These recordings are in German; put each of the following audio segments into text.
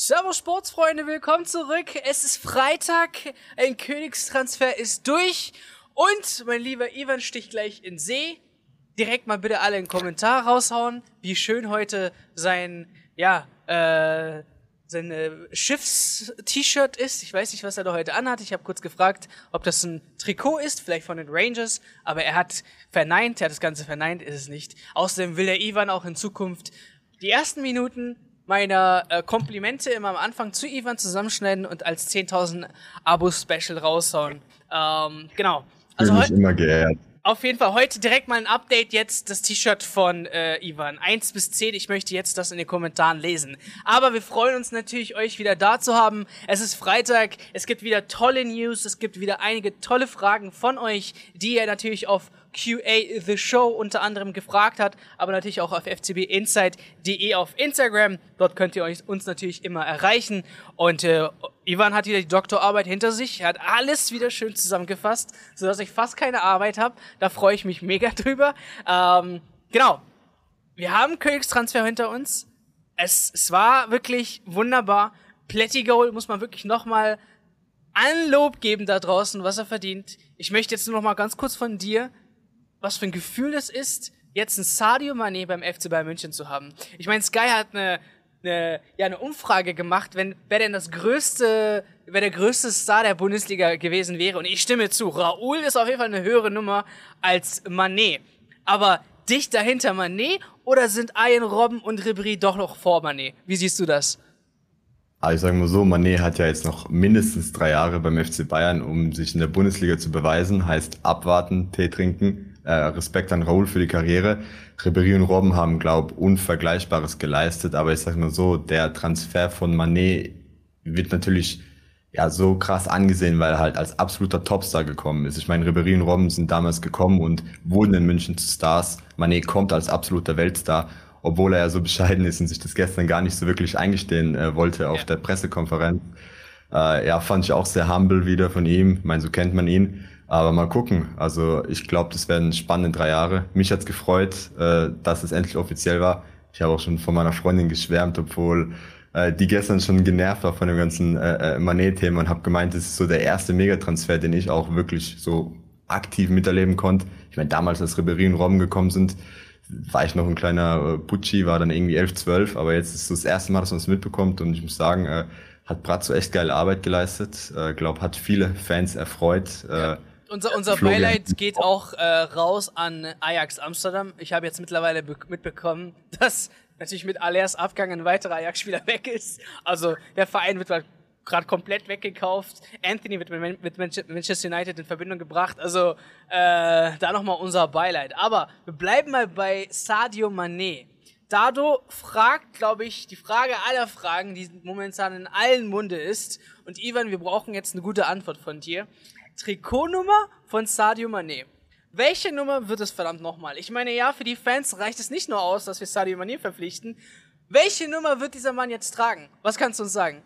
Servus Sportsfreunde, willkommen zurück. Es ist Freitag, ein Königstransfer ist durch und mein lieber Ivan sticht gleich in See. Direkt mal bitte alle einen Kommentar raushauen, wie schön heute sein, ja, äh, sein äh, Schiffs-T-Shirt ist. Ich weiß nicht, was er da heute anhat. Ich habe kurz gefragt, ob das ein Trikot ist, vielleicht von den Rangers, aber er hat verneint, er hat das Ganze verneint, ist es nicht. Außerdem will der Ivan auch in Zukunft die ersten Minuten meiner äh, Komplimente immer am Anfang zu Ivan zusammenschneiden und als 10.000 Abo-Special raushauen. Ähm, genau. Also Bin ich immer geehrt. Auf jeden Fall heute direkt mal ein Update jetzt das T-Shirt von äh, Ivan. 1 bis 10, ich möchte jetzt das in den Kommentaren lesen. Aber wir freuen uns natürlich, euch wieder da zu haben. Es ist Freitag, es gibt wieder tolle News, es gibt wieder einige tolle Fragen von euch, die ihr natürlich auf QA The Show unter anderem gefragt hat, aber natürlich auch auf fcbinsight.de auf Instagram. Dort könnt ihr euch, uns natürlich immer erreichen. Und äh, Ivan hat wieder die Doktorarbeit hinter sich. Er hat alles wieder schön zusammengefasst, sodass ich fast keine Arbeit habe. Da freue ich mich mega drüber. Ähm, genau. Wir haben Königstransfer hinter uns. Es, es war wirklich wunderbar. Plättigol muss man wirklich nochmal Anlob geben da draußen, was er verdient. Ich möchte jetzt nur noch mal ganz kurz von dir was für ein Gefühl es ist, jetzt ein Sadio Mané beim FC Bayern München zu haben. Ich meine, Sky hat eine, eine, ja, eine Umfrage gemacht, wenn, wer denn das größte, wer der größte Star der Bundesliga gewesen wäre. Und ich stimme zu, Raoul ist auf jeden Fall eine höhere Nummer als Mané. Aber dicht dahinter Mané oder sind Ayen Robben und Ribéry doch noch vor Mané? Wie siehst du das? Also ich sage mal so, Mané hat ja jetzt noch mindestens drei Jahre beim FC Bayern, um sich in der Bundesliga zu beweisen. Heißt abwarten, Tee trinken. Äh, Respekt an Raoul für die Karriere. Ribéry und Robben haben, glaube Unvergleichbares geleistet. Aber ich sage mal so, der Transfer von Manet wird natürlich ja so krass angesehen, weil er halt als absoluter Topstar gekommen ist. Ich meine, Ribéry und Robben sind damals gekommen und wurden in München zu Stars. Manet kommt als absoluter Weltstar, obwohl er ja so bescheiden ist und sich das gestern gar nicht so wirklich eingestehen äh, wollte auf ja. der Pressekonferenz. Äh, ja, fand ich auch sehr humble wieder von ihm. Ich meine, so kennt man ihn. Aber mal gucken. Also ich glaube, das werden spannende drei Jahre. Mich hat's gefreut, äh, dass es endlich offiziell war. Ich habe auch schon von meiner Freundin geschwärmt, obwohl äh, die gestern schon genervt war von dem ganzen äh, äh Manet-Thema und habe gemeint, das ist so der erste Megatransfer, den ich auch wirklich so aktiv miterleben konnte. Ich meine, damals, als Ribéry und Robben gekommen sind, war ich noch ein kleiner äh, Pucci, war dann irgendwie 11, 12, aber jetzt ist es so das erste Mal, dass man es mitbekommt und ich muss sagen, äh, hat Brazzo echt geile Arbeit geleistet. Äh, glaub, hat viele Fans erfreut. Äh, unser, unser Beileid geht auch äh, raus an Ajax Amsterdam. Ich habe jetzt mittlerweile mitbekommen, dass natürlich mit Alers Abgang ein weiterer Ajax-Spieler weg ist. Also der Verein wird gerade komplett weggekauft. Anthony wird mit, Manchester United in Verbindung gebracht. Also äh, da nochmal unser Beileid. Aber wir bleiben mal bei Sadio Mané. Dado fragt, glaube ich, die Frage aller Fragen, die momentan in allen Munde ist. Und Ivan, wir brauchen jetzt eine gute Antwort von dir. Trikotnummer von Sadio Mané. Welche Nummer wird es verdammt nochmal? Ich meine, ja, für die Fans reicht es nicht nur aus, dass wir Sadio Mané verpflichten. Welche Nummer wird dieser Mann jetzt tragen? Was kannst du uns sagen?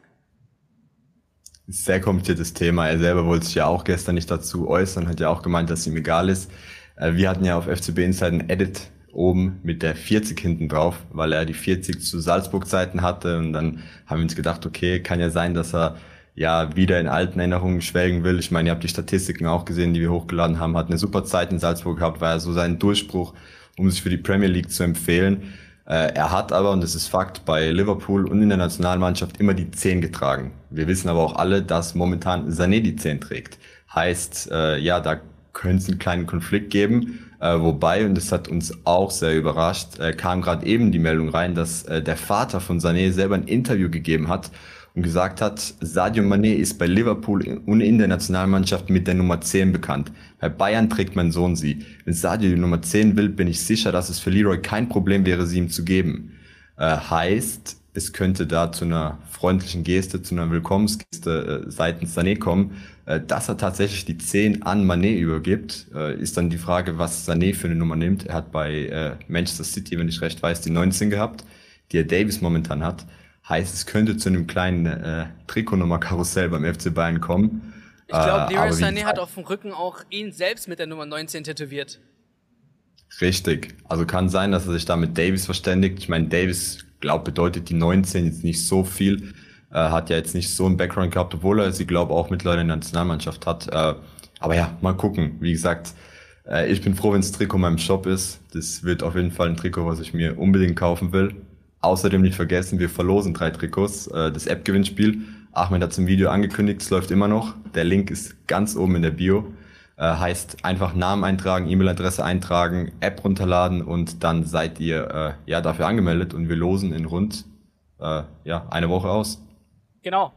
Sehr kompliziertes Thema. Er selber wollte sich ja auch gestern nicht dazu äußern, hat ja auch gemeint, dass ihm egal ist. Äh, wir hatten ja auf FCB Inside ein Edit oben mit der 40 hinten drauf, weil er die 40 zu Salzburg-Zeiten hatte und dann haben wir uns gedacht, okay, kann ja sein, dass er ja wieder in alten Erinnerungen schwelgen will. Ich meine, ihr habt die Statistiken auch gesehen, die wir hochgeladen haben, hat eine super Zeit in Salzburg gehabt, war ja so sein Durchbruch, um sich für die Premier League zu empfehlen. Äh, er hat aber, und das ist Fakt, bei Liverpool und in der Nationalmannschaft immer die 10 getragen. Wir wissen aber auch alle, dass momentan Sané die 10 trägt. Heißt, äh, ja, da könnte es einen kleinen Konflikt geben. Äh, wobei, und das hat uns auch sehr überrascht, kam gerade eben die Meldung rein, dass der Vater von Sané selber ein Interview gegeben hat und gesagt hat, Sadio Mané ist bei Liverpool und in der Nationalmannschaft mit der Nummer 10 bekannt. Bei Bayern trägt mein Sohn sie. Wenn Sadio die Nummer 10 will, bin ich sicher, dass es für Leroy kein Problem wäre, sie ihm zu geben. Äh, heißt, es könnte da zu einer freundlichen Geste, zu einer Willkommensgeste äh, seitens Sané kommen. Äh, dass er tatsächlich die 10 an Mané übergibt, äh, ist dann die Frage, was Sané für eine Nummer nimmt. Er hat bei äh, Manchester City, wenn ich recht weiß, die 19 gehabt, die er Davis momentan hat. Heißt, es könnte zu einem kleinen äh, Trikotnummer-Karussell beim FC Bayern kommen. Ich glaube, äh, Leroy Sané hat auf dem Rücken auch ihn selbst mit der Nummer 19 tätowiert. Richtig. Also kann sein, dass er sich da mit Davis verständigt. Ich meine, Davis, glaube bedeutet die 19 jetzt nicht so viel. Äh, hat ja jetzt nicht so einen Background gehabt, obwohl er sie, glaube auch mittlerweile in der Nationalmannschaft hat. Äh, aber ja, mal gucken. Wie gesagt, äh, ich bin froh, wenn das Trikot in meinem Shop ist. Das wird auf jeden Fall ein Trikot, was ich mir unbedingt kaufen will. Außerdem nicht vergessen, wir verlosen drei Trikots. Äh, das App-Gewinnspiel. Ahmed hat im Video angekündigt, es läuft immer noch. Der Link ist ganz oben in der Bio. Äh, heißt einfach Namen eintragen, E-Mail-Adresse eintragen, App runterladen und dann seid ihr äh, ja dafür angemeldet und wir losen in rund äh, ja eine Woche aus. Genau.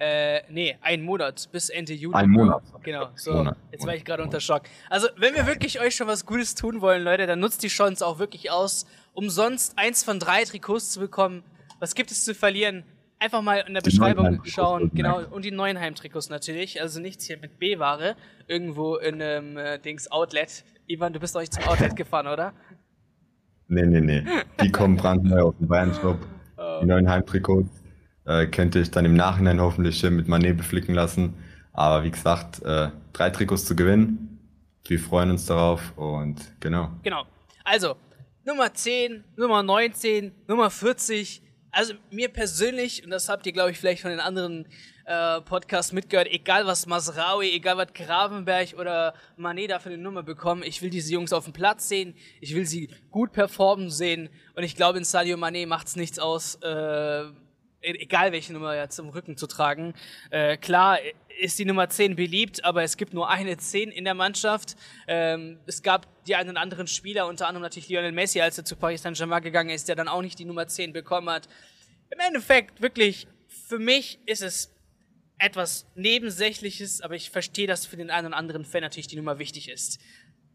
Äh, nee, ein Monat bis Ende Juni. Ein Monat. Genau. So, Monat. jetzt war ich gerade unter Schock. Also, wenn wir wirklich euch schon was Gutes tun wollen, Leute, dann nutzt die Chance auch wirklich aus, umsonst eins von drei Trikots zu bekommen. Was gibt es zu verlieren? Einfach mal in der die Beschreibung schauen, genau, und die neuen Heimtrikots natürlich, also nichts hier mit B-Ware, irgendwo in einem äh, Dings Outlet. Ivan, du bist doch nicht zum Outlet gefahren, oder? Nee, nee, nee. Die kommen brandneu auf den Bayern-Shop. Oh. Die neuen Heimtrikots äh, könnte ich dann im Nachhinein hoffentlich mit Manet beflicken lassen. Aber wie gesagt, äh, drei Trikots zu gewinnen. Wir freuen uns darauf und genau. Genau. Also, Nummer 10, Nummer 19, Nummer 40. Also mir persönlich, und das habt ihr, glaube ich, vielleicht von den anderen äh, Podcasts mitgehört, egal was Masraui, egal was Gravenberg oder Manet da für eine Nummer bekommen, ich will diese Jungs auf dem Platz sehen, ich will sie gut performen sehen und ich glaube, in Sadio Manet macht es nichts aus, äh, egal welche Nummer jetzt im Rücken zu tragen. Äh, klar ist die Nummer 10 beliebt, aber es gibt nur eine 10 in der Mannschaft. Ähm, es gab die einen oder anderen Spieler, unter anderem natürlich Lionel Messi, als er zu Paris Saint-Germain gegangen ist, der dann auch nicht die Nummer 10 bekommen hat. Im Endeffekt, wirklich, für mich ist es etwas Nebensächliches, aber ich verstehe, dass für den einen oder anderen Fan natürlich die Nummer wichtig ist.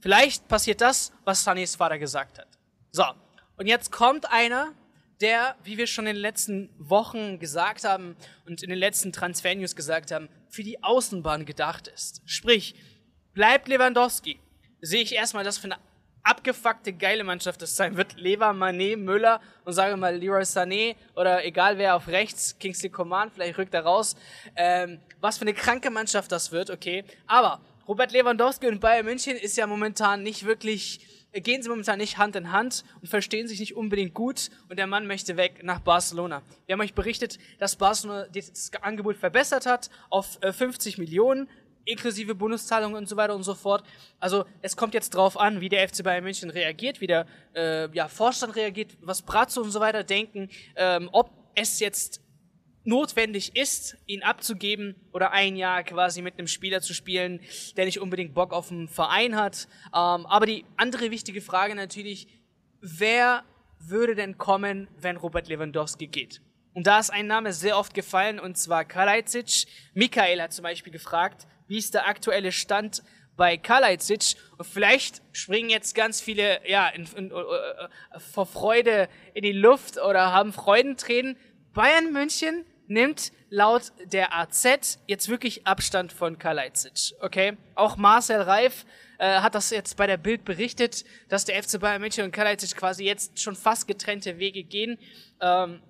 Vielleicht passiert das, was Sanis Vater gesagt hat. So, und jetzt kommt einer, der, wie wir schon in den letzten Wochen gesagt haben und in den letzten Transfer-News gesagt haben, für die Außenbahn gedacht ist. Sprich, bleibt Lewandowski, sehe ich erstmal das für eine abgefuckte, geile Mannschaft das sein wird. Lever, Mané, Müller und sage mal Leroy Sané oder egal wer auf rechts, Kingsley Coman, vielleicht rückt er raus. Ähm, was für eine kranke Mannschaft das wird, okay. Aber Robert Lewandowski und Bayern München ist ja momentan nicht wirklich gehen sie momentan nicht Hand in Hand und verstehen sich nicht unbedingt gut und der Mann möchte weg nach Barcelona. Wir haben euch berichtet, dass Barcelona das Angebot verbessert hat auf 50 äh, Millionen inklusive Bonuszahlungen und so weiter und so fort. Also es kommt jetzt drauf an, wie der FC Bayern München reagiert, wie der äh, ja, Vorstand reagiert, was Brazzo und so weiter denken, ähm, ob es jetzt notwendig ist, ihn abzugeben oder ein Jahr quasi mit einem Spieler zu spielen, der nicht unbedingt Bock auf einen Verein hat. Ähm, aber die andere wichtige Frage natürlich, wer würde denn kommen, wenn Robert Lewandowski geht? Und da ist ein Name sehr oft gefallen, und zwar Kalajdzic. Michael hat zum Beispiel gefragt, wie ist der aktuelle Stand bei Kalajdzic? Und vielleicht springen jetzt ganz viele, ja, in, in, in, äh, vor Freude in die Luft oder haben Freudentränen. Bayern München nimmt laut der AZ jetzt wirklich Abstand von Kalajdzic. Okay? Auch Marcel Reif äh, hat das jetzt bei der Bild berichtet, dass der FC Bayern München und Kalajdzic quasi jetzt schon fast getrennte Wege gehen. Ähm,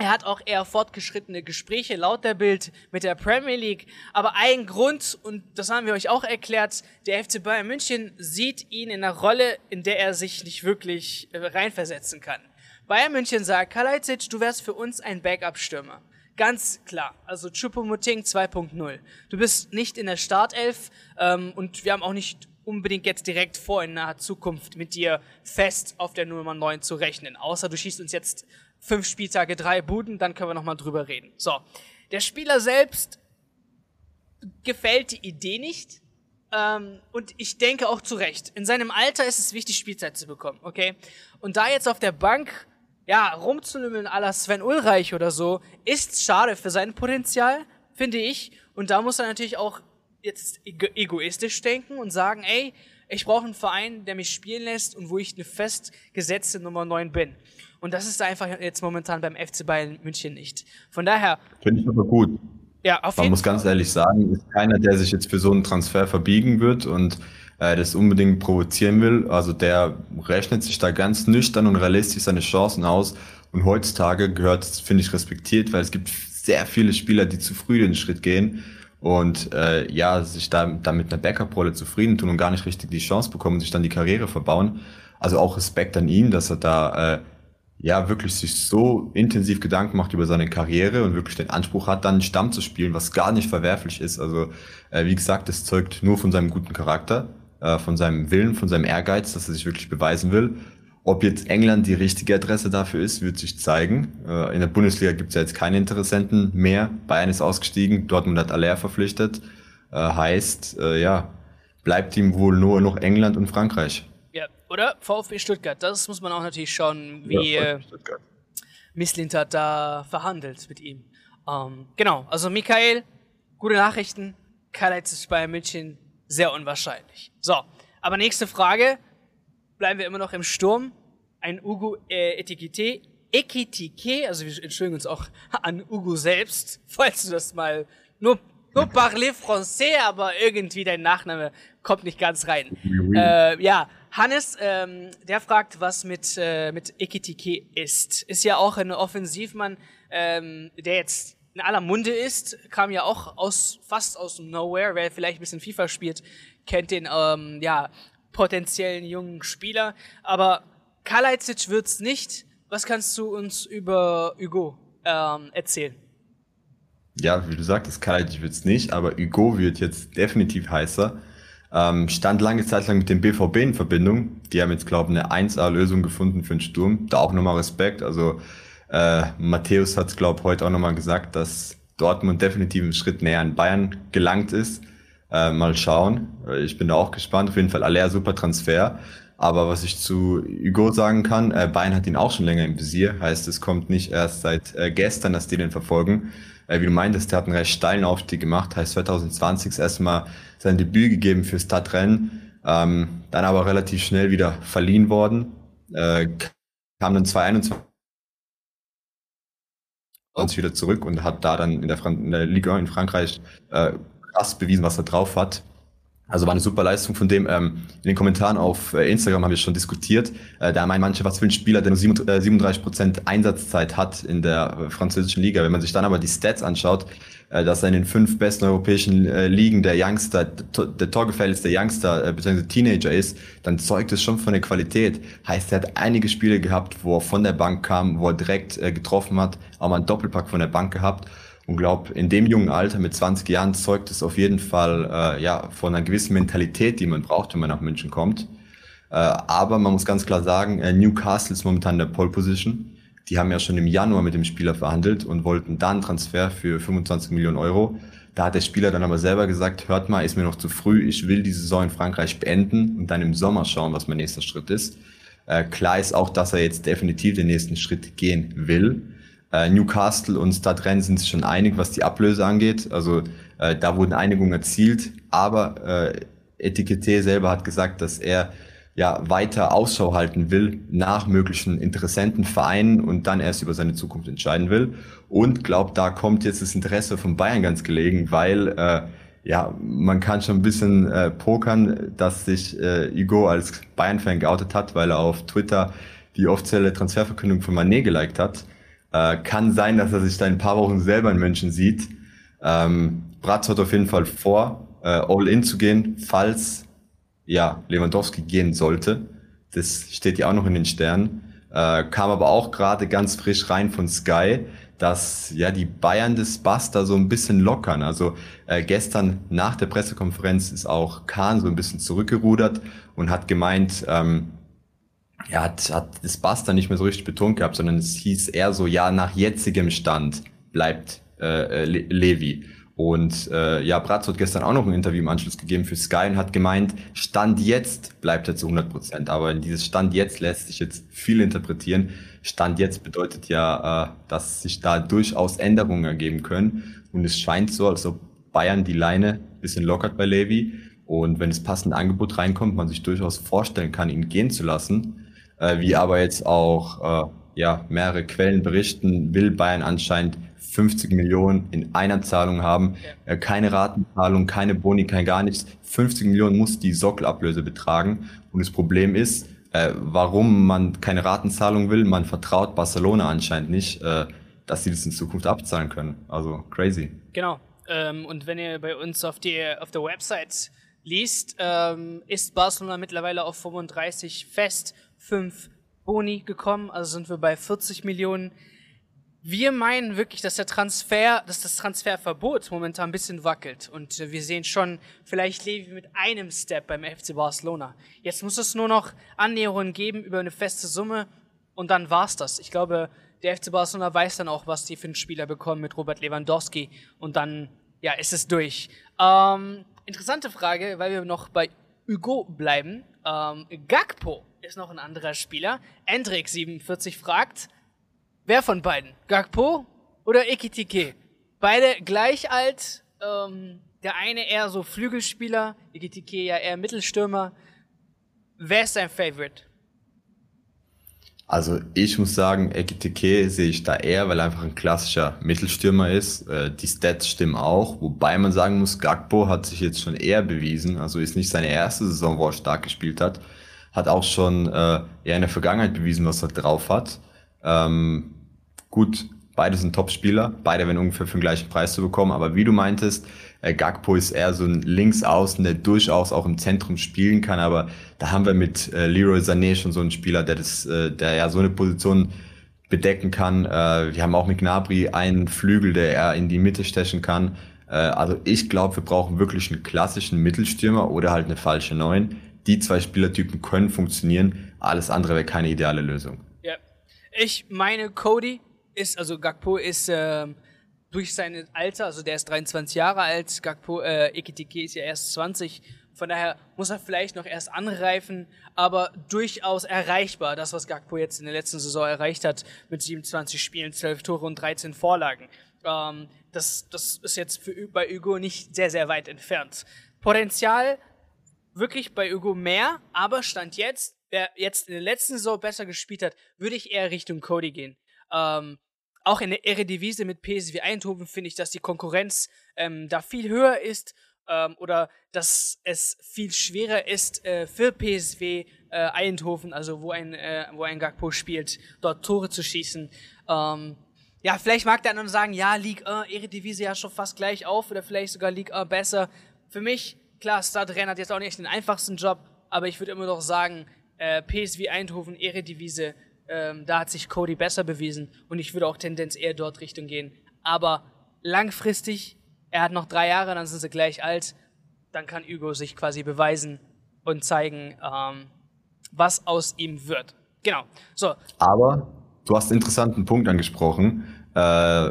er hat auch eher fortgeschrittene Gespräche laut der Bild mit der Premier League. Aber ein Grund, und das haben wir euch auch erklärt, der FC Bayern München sieht ihn in einer Rolle, in der er sich nicht wirklich äh, reinversetzen kann. Bayern München sagt, Kalajdzic, du wärst für uns ein Backup-Stürmer. Ganz klar. Also Chupomoting 2.0. Du bist nicht in der Startelf ähm, und wir haben auch nicht unbedingt jetzt direkt vor, in naher Zukunft mit dir fest auf der Nummer 9 zu rechnen. Außer du schießt uns jetzt fünf Spieltage, drei Buden, dann können wir nochmal drüber reden. So. Der Spieler selbst gefällt die Idee nicht. Ähm, und ich denke auch zu Recht. In seinem Alter ist es wichtig, Spielzeit zu bekommen, okay? Und da jetzt auf der Bank ja, rumzulümmeln à la Sven Ulreich oder so, ist schade für sein Potenzial, finde ich. Und da muss er natürlich auch jetzt egoistisch denken und sagen, ey, ich brauche einen Verein, der mich spielen lässt und wo ich eine festgesetzte Nummer 9 bin. Und das ist einfach jetzt momentan beim FC Bayern München nicht. Von daher. Finde ich aber gut. Ja, auf Man jeden muss ganz ehrlich sagen, ist keiner, der sich jetzt für so einen Transfer verbiegen wird und äh, das unbedingt provozieren will. Also der rechnet sich da ganz nüchtern und realistisch seine Chancen aus. Und heutzutage gehört, finde ich, respektiert, weil es gibt sehr viele Spieler, die zu früh den Schritt gehen und äh, ja, sich da, da mit einer Backup-Rolle zufrieden tun und gar nicht richtig die Chance bekommen, sich dann die Karriere verbauen. Also auch Respekt an ihm, dass er da äh, ja wirklich sich so intensiv Gedanken macht über seine Karriere und wirklich den Anspruch hat, dann Stamm zu spielen, was gar nicht verwerflich ist. Also äh, wie gesagt, es zeugt nur von seinem guten Charakter, äh, von seinem Willen, von seinem Ehrgeiz, dass er sich wirklich beweisen will. Ob jetzt England die richtige Adresse dafür ist, wird sich zeigen. Äh, in der Bundesliga gibt es ja jetzt keine Interessenten mehr. Bayern ist ausgestiegen, Dortmund hat Aller verpflichtet. Äh, heißt, ja, bleibt ihm wohl nur noch England und Frankreich. Ja, oder VfB Stuttgart. Das muss man auch natürlich schauen, wie ja, äh, Misslintat da verhandelt mit ihm. Ähm, genau, also Michael, gute Nachrichten. Karl-Heinz bei München, sehr unwahrscheinlich. So, aber nächste Frage. Bleiben wir immer noch im Sturm. Ein Ugo äh, Etikette, Ekitike, also wir entschuldigen uns auch an Ugo selbst, falls du das mal nur nur parler français, aber irgendwie dein Nachname kommt nicht ganz rein. Äh, ja, Hannes, ähm, der fragt, was mit, äh, mit Ekitike ist. Ist ja auch ein Offensivmann, ähm, der jetzt in aller Munde ist, kam ja auch aus, fast aus Nowhere, wer vielleicht ein bisschen FIFA spielt, kennt den, ähm, ja, potenziellen jungen Spieler. Aber Kalajdzic wird's nicht. Was kannst du uns über Hugo ähm, erzählen? Ja, wie du sagtest, Kalajdzic wird's nicht, aber Hugo wird jetzt definitiv heißer. Ähm, stand lange Zeit lang mit dem BVB in Verbindung. Die haben jetzt, glaube ich, eine 1A-Lösung gefunden für den Sturm. Da auch nochmal Respekt. Also äh, Matthäus hat es, glaube ich, heute auch nochmal gesagt, dass Dortmund definitiv einen Schritt näher an Bayern gelangt ist. Äh, mal schauen. Ich bin da auch gespannt. Auf jeden Fall aller super Transfer. Aber was ich zu Hugo sagen kann, äh, Bayern hat ihn auch schon länger im Visier. Heißt, es kommt nicht erst seit äh, gestern, dass die den verfolgen. Äh, wie du meintest, der hat einen recht steilen Aufstieg gemacht. Heißt 2020 erstmal sein Debüt gegeben für Stadtrennen, ähm, dann aber relativ schnell wieder verliehen worden, äh, kam dann 2021 oh. wieder zurück und hat da dann in der, Fran in der Liga in Frankreich äh, krass bewiesen, was er drauf hat. Also war eine super Leistung von dem. Ähm, in den Kommentaren auf äh, Instagram haben wir schon diskutiert. Äh, da meinen manche, was für ein Spieler, der nur 37 Prozent Einsatzzeit hat in der äh, französischen Liga. Wenn man sich dann aber die Stats anschaut, äh, dass er in den fünf besten europäischen äh, Ligen der Youngster, der torgefährlichste Youngster äh, bzw. Teenager ist, dann zeugt es schon von der Qualität. Heißt, er hat einige Spiele gehabt, wo er von der Bank kam, wo er direkt äh, getroffen hat, auch mal einen Doppelpack von der Bank gehabt und glaube, in dem jungen Alter mit 20 Jahren zeugt es auf jeden Fall äh, ja, von einer gewissen Mentalität, die man braucht, wenn man nach München kommt. Äh, aber man muss ganz klar sagen, äh, Newcastle ist momentan in der Pole Position. Die haben ja schon im Januar mit dem Spieler verhandelt und wollten dann Transfer für 25 Millionen Euro. Da hat der Spieler dann aber selber gesagt, hört mal, ist mir noch zu früh, ich will die Saison in Frankreich beenden und dann im Sommer schauen, was mein nächster Schritt ist. Äh, klar ist auch, dass er jetzt definitiv den nächsten Schritt gehen will. Äh, Newcastle und Stadtrennen sind sich schon einig, was die Ablöse angeht. Also äh, da wurden Einigungen erzielt, aber äh, Etikette selber hat gesagt, dass er ja weiter Ausschau halten will nach möglichen interessenten Vereinen und dann erst über seine Zukunft entscheiden will. Und glaubt, da kommt jetzt das Interesse von Bayern ganz gelegen, weil äh, ja, man kann schon ein bisschen äh, pokern, dass sich äh, Hugo als Bayern-Fan geoutet hat, weil er auf Twitter die offizielle Transferverkündung von Manet geliked hat. Äh, kann sein, dass er sich da in ein paar Wochen selber in München sieht. Ähm, Bratz hat auf jeden Fall vor, äh, all in zu gehen, falls ja Lewandowski gehen sollte. Das steht ja auch noch in den Sternen. Äh, kam aber auch gerade ganz frisch rein von Sky, dass ja die Bayern des Bass da so ein bisschen lockern. Also äh, gestern nach der Pressekonferenz ist auch Kahn so ein bisschen zurückgerudert und hat gemeint, ähm, ja, hat, hat das dann nicht mehr so richtig betont gehabt, sondern es hieß eher so, ja, nach jetzigem Stand bleibt äh, äh Le Levi. Und äh, ja, Bratz hat gestern auch noch ein Interview im Anschluss gegeben für Sky und hat gemeint, Stand jetzt bleibt er zu 100 Prozent. Aber in dieses Stand jetzt lässt sich jetzt viel interpretieren. Stand jetzt bedeutet ja, äh, dass sich da durchaus Änderungen ergeben können. Und es scheint so, als ob Bayern die Leine bisschen lockert bei Levi. Und wenn das passende Angebot reinkommt, man sich durchaus vorstellen kann, ihn gehen zu lassen äh, wie aber jetzt auch äh, ja, mehrere Quellen berichten, will Bayern anscheinend 50 Millionen in einer Zahlung haben. Äh, keine Ratenzahlung, keine Boni, kein gar nichts. 50 Millionen muss die Sockelablöse betragen. Und das Problem ist, äh, warum man keine Ratenzahlung will, man vertraut Barcelona anscheinend nicht, äh, dass sie das in Zukunft abzahlen können. Also crazy. Genau. Ähm, und wenn ihr bei uns auf, die, auf der Website liest, ähm, ist Barcelona mittlerweile auf 35 fest fünf Boni gekommen, also sind wir bei 40 Millionen. Wir meinen wirklich, dass der Transfer, dass das Transferverbot momentan ein bisschen wackelt. Und äh, wir sehen schon vielleicht Levi mit einem Step beim FC Barcelona. Jetzt muss es nur noch Annäherungen geben über eine feste Summe und dann war's das. Ich glaube, der FC Barcelona weiß dann auch, was die für einen Spieler bekommen mit Robert Lewandowski und dann, ja, ist es durch. Ähm, interessante Frage, weil wir noch bei Hugo bleiben. Ähm, Gakpo ist noch ein anderer Spieler. Endrik47 fragt, Wer von beiden? Gakpo oder Ekitike? Beide gleich alt. Ähm, der eine eher so Flügelspieler, Ekitike ja eher Mittelstürmer. Wer ist dein Favorite? Also ich muss sagen, Ekitike sehe ich da eher, weil er einfach ein klassischer Mittelstürmer ist. Äh, die Stats stimmen auch, wobei man sagen muss, Gakpo hat sich jetzt schon eher bewiesen. Also ist nicht seine erste Saison, wo er stark gespielt hat. Hat auch schon äh, eher in der Vergangenheit bewiesen, was er drauf hat. Ähm, Gut, beide sind Top-Spieler, beide werden ungefähr für den gleichen Preis zu bekommen, aber wie du meintest, äh, Gagpo ist eher so ein Linksaußen, der durchaus auch im Zentrum spielen kann, aber da haben wir mit äh, Leroy Sané schon so einen Spieler, der das, äh, der ja so eine Position bedecken kann. Wir haben auch mit Gnabry einen Flügel, der er in die Mitte stechen kann. Also ich glaube, wir brauchen wirklich einen klassischen Mittelstürmer oder halt eine falsche Neun. Die zwei Spielertypen können funktionieren, alles andere wäre keine ideale Lösung. Ja, ich meine Cody ist, also Gakpo ist äh, durch sein Alter, also der ist 23 Jahre alt, Gakpo, äh, Ekitike ist ja erst 20, von daher muss er vielleicht noch erst anreifen, aber durchaus erreichbar, das, was Gakpo jetzt in der letzten Saison erreicht hat, mit 27 Spielen, 12 Tore und 13 Vorlagen. Ähm, das, das ist jetzt für, bei Hugo nicht sehr, sehr weit entfernt. Potenzial wirklich bei Hugo mehr, aber Stand jetzt, wer jetzt in der letzten Saison besser gespielt hat, würde ich eher Richtung Cody gehen. Ähm, auch in der Eredivisie mit PSV Eindhoven finde ich, dass die Konkurrenz ähm, da viel höher ist ähm, oder dass es viel schwerer ist äh, für PSV äh, Eindhoven, also wo ein, äh, wo ein Gagpo spielt, dort Tore zu schießen. Ähm, ja, vielleicht mag der andere sagen, ja, League 1, Eredivisie ja schon fast gleich auf oder vielleicht sogar 1 besser. Für mich, klar, Stadren hat jetzt auch nicht den einfachsten Job, aber ich würde immer noch sagen, äh, PSV Eindhoven, Eredivisie ähm, da hat sich Cody besser bewiesen und ich würde auch Tendenz eher dort Richtung gehen. Aber langfristig, er hat noch drei Jahre, dann sind sie gleich alt, dann kann Hugo sich quasi beweisen und zeigen, ähm, was aus ihm wird. Genau. So. Aber du hast einen interessanten Punkt angesprochen. Äh,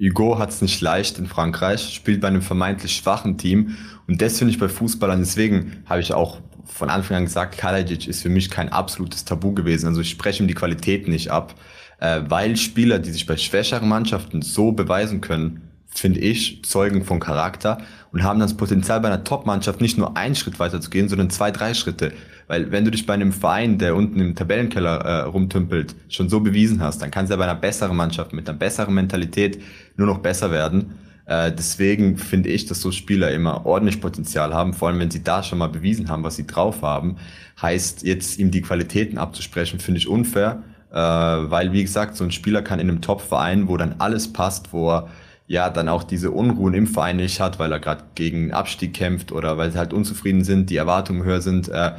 Hugo hat es nicht leicht in Frankreich, spielt bei einem vermeintlich schwachen Team und das finde ich bei Fußballern, deswegen habe ich auch von Anfang an gesagt, Kalajic ist für mich kein absolutes Tabu gewesen. Also ich spreche ihm die Qualität nicht ab, äh, weil Spieler, die sich bei schwächeren Mannschaften so beweisen können, finde ich, zeugen von Charakter und haben das Potenzial bei einer Top-Mannschaft nicht nur einen Schritt weiter zu gehen, sondern zwei, drei Schritte. Weil wenn du dich bei einem Verein, der unten im Tabellenkeller äh, rumtümpelt, schon so bewiesen hast, dann kannst du ja bei einer besseren Mannschaft mit einer besseren Mentalität nur noch besser werden. Äh, deswegen finde ich, dass so Spieler immer ordentlich Potenzial haben, vor allem wenn sie da schon mal bewiesen haben, was sie drauf haben. Heißt, jetzt ihm die Qualitäten abzusprechen, finde ich unfair, äh, weil, wie gesagt, so ein Spieler kann in einem Top-Verein, wo dann alles passt, wo er ja dann auch diese Unruhen im Verein nicht hat, weil er gerade gegen Abstieg kämpft oder weil sie halt unzufrieden sind, die Erwartungen höher sind, äh,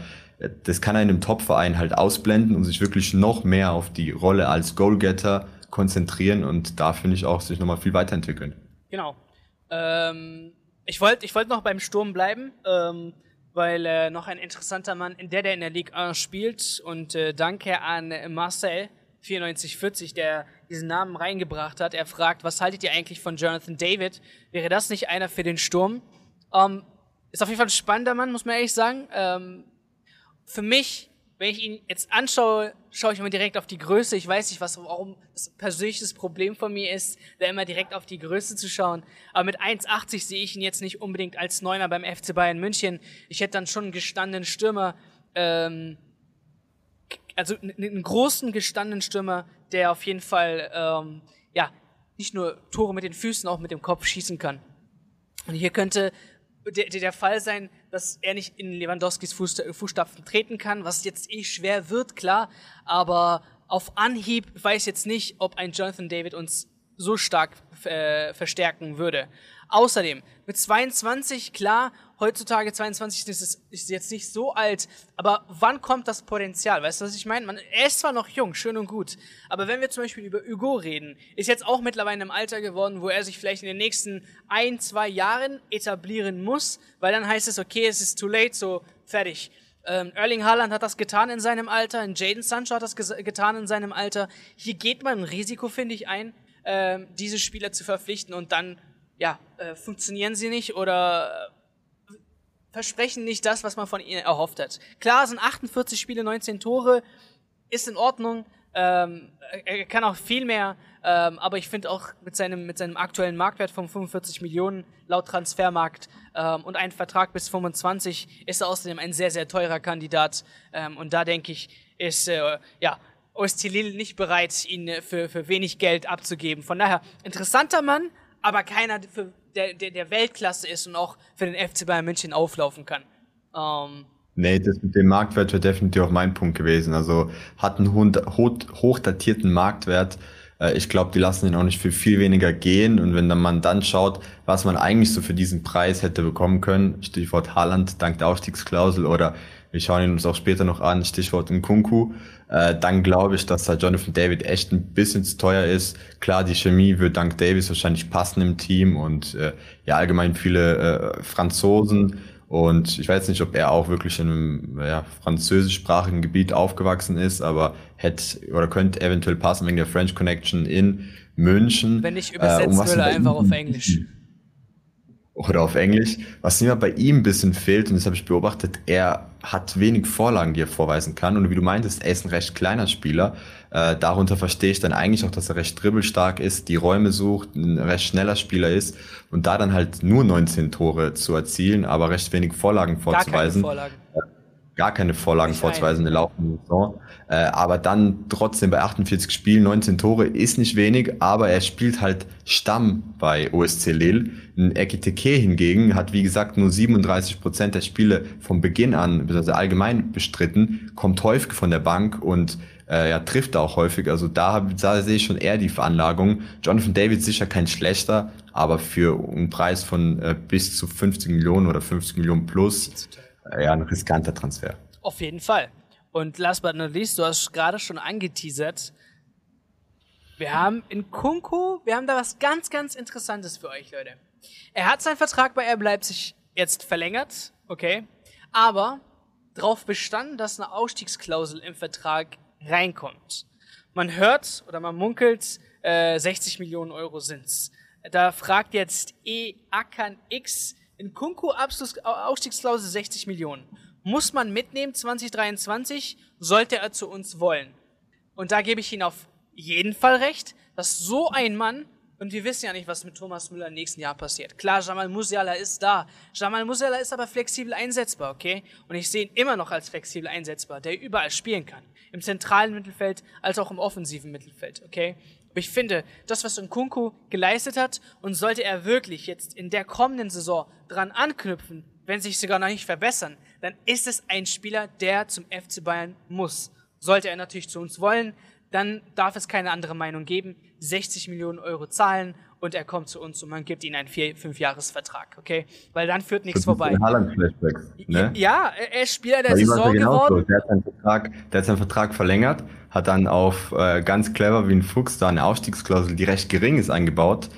das kann er in einem Top-Verein halt ausblenden und sich wirklich noch mehr auf die Rolle als Goalgetter konzentrieren und da finde ich auch sich nochmal viel weiterentwickeln. Genau. Ähm, ich wollte ich wollt noch beim Sturm bleiben, ähm, weil äh, noch ein interessanter Mann, in der der in der Ligue 1 spielt und äh, danke an Marcel 9440, der diesen Namen reingebracht hat. Er fragt, was haltet ihr eigentlich von Jonathan David? Wäre das nicht einer für den Sturm? Ähm, ist auf jeden Fall ein spannender Mann, muss man ehrlich sagen. Ähm, für mich wenn ich ihn jetzt anschaue, schaue ich immer direkt auf die Größe. Ich weiß nicht, was, warum das persönliches Problem von mir ist, da immer direkt auf die Größe zu schauen. Aber mit 1,80 sehe ich ihn jetzt nicht unbedingt als Neuner beim FC Bayern München. Ich hätte dann schon einen gestandenen Stürmer, ähm, also einen großen gestandenen Stürmer, der auf jeden Fall, ähm, ja, nicht nur Tore mit den Füßen, auch mit dem Kopf schießen kann. Und hier könnte der, der Fall sein, dass er nicht in Lewandowskis Fuß, Fußstapfen treten kann, was jetzt eh schwer wird, klar. Aber auf Anhieb weiß jetzt nicht, ob ein Jonathan David uns so stark äh, verstärken würde. Außerdem, mit 22, klar, heutzutage 22 ist, es, ist jetzt nicht so alt, aber wann kommt das Potenzial? Weißt du, was ich meine? Man, er ist zwar noch jung, schön und gut, aber wenn wir zum Beispiel über Hugo reden, ist jetzt auch mittlerweile im Alter geworden, wo er sich vielleicht in den nächsten ein, zwei Jahren etablieren muss, weil dann heißt es, okay, es ist too late, so fertig. Ähm, Erling Haaland hat das getan in seinem Alter, Jaden Sancho hat das getan in seinem Alter. Hier geht man ein Risiko, finde ich, ein, äh, diese Spieler zu verpflichten und dann, ja, äh, funktionieren sie nicht oder äh, versprechen nicht das, was man von ihnen erhofft hat. Klar, sind 48 Spiele, 19 Tore, ist in Ordnung. Ähm, er kann auch viel mehr, ähm, aber ich finde auch mit seinem, mit seinem aktuellen Marktwert von 45 Millionen laut Transfermarkt ähm, und ein Vertrag bis 25 ist er außerdem ein sehr, sehr teurer Kandidat. Ähm, und da denke ich, ist äh, ja, Ostilil nicht bereit, ihn für, für wenig Geld abzugeben. Von daher, interessanter Mann, aber keiner, für, der, der, der Weltklasse ist und auch für den FC Bayern München auflaufen kann. Ähm, Nee, das mit dem Marktwert wäre definitiv auch mein Punkt gewesen. Also hat einen hochdatierten Marktwert. Äh, ich glaube, die lassen ihn auch nicht für viel weniger gehen. Und wenn man dann schaut, was man eigentlich so für diesen Preis hätte bekommen können, Stichwort Haaland dank der Aufstiegsklausel oder wir schauen ihn uns auch später noch an, Stichwort Nkunku, äh, dann glaube ich, dass da Jonathan David echt ein bisschen zu teuer ist. Klar, die Chemie wird dank Davis wahrscheinlich passen im Team und äh, ja allgemein viele äh, Franzosen und ich weiß nicht, ob er auch wirklich in einem ja, französischsprachigen Gebiet aufgewachsen ist, aber hätte oder könnte eventuell passen wegen der French Connection in München. Wenn ich übersetzen äh, um würde, einfach auf Englisch oder auf Englisch. Was mir bei ihm ein bisschen fehlt, und das habe ich beobachtet, er hat wenig Vorlagen, die er vorweisen kann. Und wie du meintest, er ist ein recht kleiner Spieler. Äh, darunter verstehe ich dann eigentlich auch, dass er recht dribbelstark ist, die Räume sucht, ein recht schneller Spieler ist. Und da dann halt nur 19 Tore zu erzielen, aber recht wenig Vorlagen vorzuweisen. Vorlagen. Gar keine Vorlagen vorzuweisen in der laufenden Saison. Äh, aber dann trotzdem bei 48 Spielen 19 Tore ist nicht wenig, aber er spielt halt Stamm bei OSC Lille. Ein Ekiteke hingegen hat, wie gesagt, nur 37 Prozent der Spiele vom Beginn an, also allgemein bestritten, kommt häufig von der Bank und äh, ja, trifft auch häufig. Also da, da sehe ich schon eher die Veranlagung. Jonathan David sicher kein schlechter, aber für einen Preis von äh, bis zu 50 Millionen oder 50 Millionen plus, äh, ja, ein riskanter Transfer. Auf jeden Fall. Und last but not least, du hast gerade schon angeteasert, wir haben in Kunku, wir haben da was ganz, ganz Interessantes für euch, Leute. Er hat seinen Vertrag bei RB Leipzig jetzt verlängert, okay, aber darauf bestanden, dass eine Ausstiegsklausel im Vertrag reinkommt. Man hört oder man munkelt, äh, 60 Millionen Euro sind's. Da fragt jetzt E. Akan X in Kunku Ausstiegsklausel 60 Millionen muss man mitnehmen 2023, sollte er zu uns wollen. Und da gebe ich Ihnen auf jeden Fall recht, dass so ein Mann, und wir wissen ja nicht, was mit Thomas Müller im nächsten Jahr passiert. Klar, Jamal Musiala ist da. Jamal Musiala ist aber flexibel einsetzbar, okay? Und ich sehe ihn immer noch als flexibel einsetzbar, der überall spielen kann. Im zentralen Mittelfeld als auch im offensiven Mittelfeld, okay? Aber ich finde, das, was Nkunku geleistet hat, und sollte er wirklich jetzt in der kommenden Saison dran anknüpfen, wenn sich sogar noch nicht verbessern, dann ist es ein Spieler, der zum FC Bayern muss. Sollte er natürlich zu uns wollen, dann darf es keine andere Meinung geben. 60 Millionen Euro zahlen und er kommt zu uns und man gibt ihm einen vier, fünf Jahresvertrag, okay? Weil dann führt nichts vorbei. Flashbacks, ne? Ja, er ist Spieler der Saison geworden. Der hat, seinen Vertrag, der hat seinen Vertrag verlängert, hat dann auf äh, ganz clever wie ein Fuchs da eine Ausstiegsklausel, die recht gering ist, eingebaut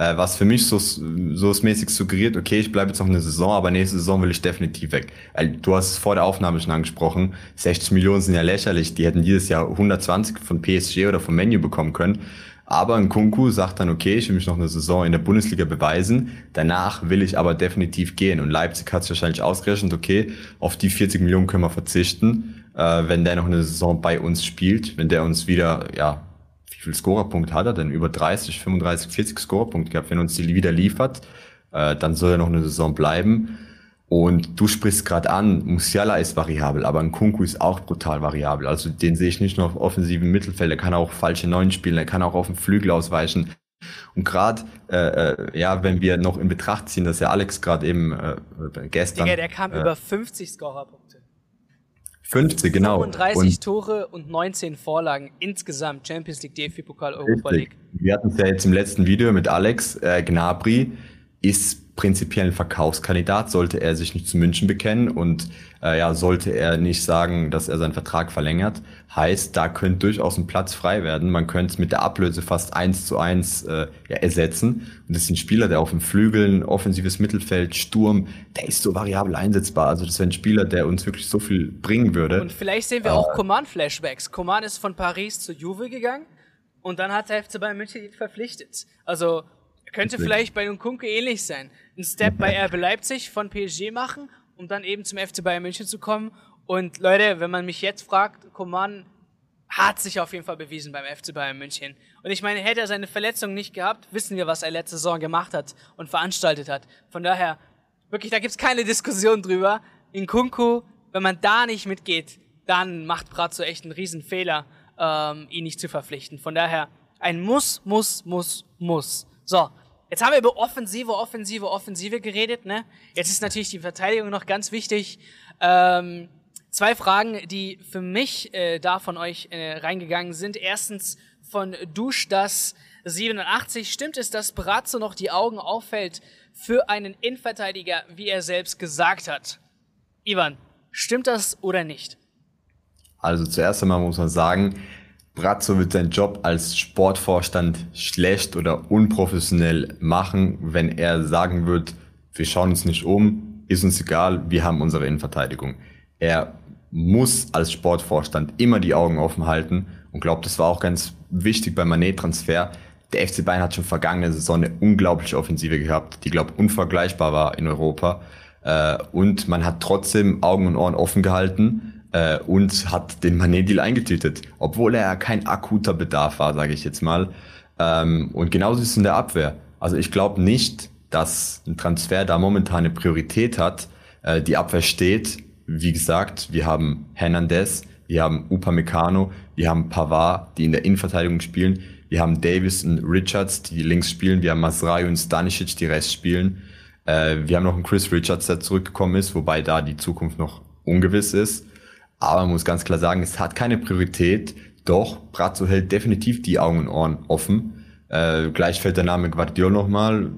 äh, was für mich so, so mäßig suggeriert, okay, ich bleibe jetzt noch eine Saison, aber nächste Saison will ich definitiv weg. Du hast es vor der Aufnahme schon angesprochen, 60 Millionen sind ja lächerlich, die hätten dieses Jahr 120 von PSG oder vom Menu bekommen können. Aber ein Kunku sagt dann, okay, ich will mich noch eine Saison in der Bundesliga beweisen. Danach will ich aber definitiv gehen. Und Leipzig hat es wahrscheinlich ausgerechnet, okay, auf die 40 Millionen können wir verzichten, äh, wenn der noch eine Saison bei uns spielt, wenn der uns wieder, ja, wie viel Scorerpunkt hat er denn? Über 30, 35, 40 Scorerpunkte gehabt. Wenn er uns die wieder liefert, äh, dann soll er noch eine Saison bleiben. Und du sprichst gerade an, Musiala ist variabel, aber ein Kunku ist auch brutal variabel. Also den sehe ich nicht nur auf offensiven Mittelfeld, er kann auch falsche Neun spielen, er kann auch auf dem Flügel ausweichen. Und gerade, äh, äh, ja, wenn wir noch in Betracht ziehen, dass ja Alex gerade eben äh, gestern... Digga, der kam äh, über 50 Scorerpunkte. 50, genau. 35 und Tore und 19 Vorlagen insgesamt. Champions League, DFB-Pokal, Europa League. Wir hatten es ja jetzt im letzten Video mit Alex. Äh, Gnabry ist prinzipiell ein Verkaufskandidat, sollte er sich nicht zu München bekennen und äh, ja, sollte er nicht sagen, dass er seinen Vertrag verlängert. Heißt, da könnte durchaus ein Platz frei werden. Man könnte es mit der Ablöse fast eins zu eins äh, ja, ersetzen. Und das ist ein Spieler, der auf dem Flügeln, offensives Mittelfeld, Sturm, der ist so variabel einsetzbar. Also das wäre ein Spieler, der uns wirklich so viel bringen würde. Und vielleicht sehen wir äh, auch Coman-Flashbacks. Coman ist von Paris zu Juve gegangen und dann hat der FC Bayern München ihn verpflichtet. Also könnte vielleicht bei Nkunku ähnlich sein. Ein Step bei RB Leipzig von PSG machen, um dann eben zum FC Bayern München zu kommen. Und Leute, wenn man mich jetzt fragt, Coman hat sich auf jeden Fall bewiesen beim FC Bayern München. Und ich meine, hätte er seine Verletzung nicht gehabt, wissen wir, was er letzte Saison gemacht hat und veranstaltet hat. Von daher, wirklich, da gibt's keine Diskussion drüber. In Kunku, wenn man da nicht mitgeht, dann macht Brazzo echt einen riesen Fehler, ähm, ihn nicht zu verpflichten. Von daher, ein Muss, Muss, Muss, Muss. So, Jetzt haben wir über Offensive, Offensive, Offensive geredet. Ne? Jetzt ist natürlich die Verteidigung noch ganz wichtig. Ähm, zwei Fragen, die für mich äh, da von euch äh, reingegangen sind. Erstens von Duschdas 87. Stimmt es, dass Brazzo noch die Augen auffällt für einen Innenverteidiger, wie er selbst gesagt hat? Ivan, stimmt das oder nicht? Also zuerst einmal muss man sagen, Brazzo wird seinen Job als Sportvorstand schlecht oder unprofessionell machen, wenn er sagen wird, wir schauen uns nicht um, ist uns egal, wir haben unsere Innenverteidigung. Er muss als Sportvorstand immer die Augen offen halten und glaubt, das war auch ganz wichtig beim Manet-Transfer. Der FC Bayern hat schon vergangene Saison eine unglaubliche Offensive gehabt, die, glaube unvergleichbar war in Europa. Äh, und man hat trotzdem Augen und Ohren offen gehalten äh, und hat den Manet-Deal eingetütet, obwohl er kein akuter Bedarf war, sage ich jetzt mal. Ähm, und genauso ist es in der Abwehr. Also ich glaube nicht, dass ein Transfer da momentan eine Priorität hat. Äh, die Abwehr steht, wie gesagt, wir haben Hernandez, wir haben Upamecano, wir haben Pavard, die in der Innenverteidigung spielen, wir haben Davis und Richards, die links spielen, wir haben Masrayo und Stanisic, die rechts spielen. Äh, wir haben noch einen Chris Richards, der zurückgekommen ist, wobei da die Zukunft noch ungewiss ist. Aber man muss ganz klar sagen, es hat keine Priorität. Doch, Brazzo hält definitiv die Augen und Ohren offen. Äh, gleich fällt der Name Guardiola nochmal.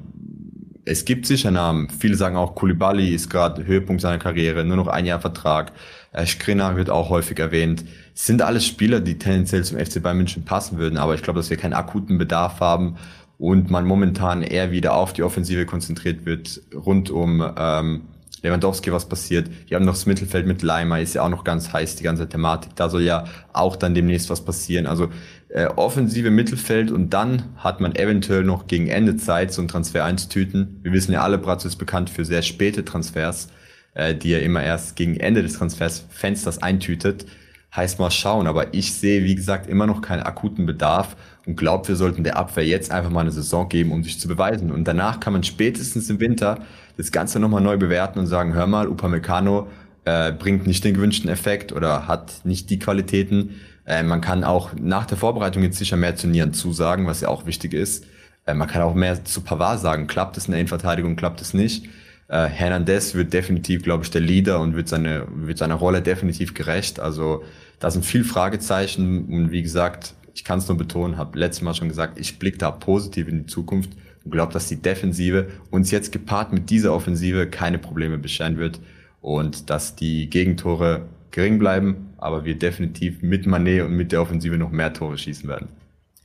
Es gibt sicher Namen. Viele sagen auch, Koulibaly ist gerade Höhepunkt seiner Karriere, nur noch ein Jahr Vertrag. Äh, Skriniar wird auch häufig erwähnt. Es sind alles Spieler, die tendenziell zum FC Bayern München passen würden, aber ich glaube, dass wir keinen akuten Bedarf haben und man momentan eher wieder auf die Offensive konzentriert wird, rund um ähm, Lewandowski was passiert. Die haben noch das Mittelfeld mit Leimer, ist ja auch noch ganz heiß, die ganze Thematik. Da soll ja auch dann demnächst was passieren. Also äh, offensive Mittelfeld und dann hat man eventuell noch gegen Ende Zeit so ein Transfer einzutüten. Wir wissen ja alle, Brazzo ist bekannt für sehr späte Transfers, äh, die er immer erst gegen Ende des Transfersfensters eintütet. Heißt mal schauen, aber ich sehe, wie gesagt, immer noch keinen akuten Bedarf und glaube, wir sollten der Abwehr jetzt einfach mal eine Saison geben, um sich zu beweisen. Und danach kann man spätestens im Winter das Ganze nochmal neu bewerten und sagen, hör mal, Upamecano äh, bringt nicht den gewünschten Effekt oder hat nicht die Qualitäten. Äh, man kann auch nach der Vorbereitung jetzt sicher mehr zu Nieren zusagen, was ja auch wichtig ist. Äh, man kann auch mehr zu Pavard sagen, klappt es in der Innenverteidigung, klappt es nicht. Äh, Hernandez wird definitiv, glaube ich, der Leader und wird seine wird seiner Rolle definitiv gerecht. Also da sind viel Fragezeichen und wie gesagt, ich kann es nur betonen, habe letztes Mal schon gesagt, ich blicke da positiv in die Zukunft und glaube, dass die Defensive uns jetzt gepaart mit dieser Offensive keine Probleme bescheren wird und dass die Gegentore gering bleiben, aber wir definitiv mit Manet und mit der Offensive noch mehr Tore schießen werden.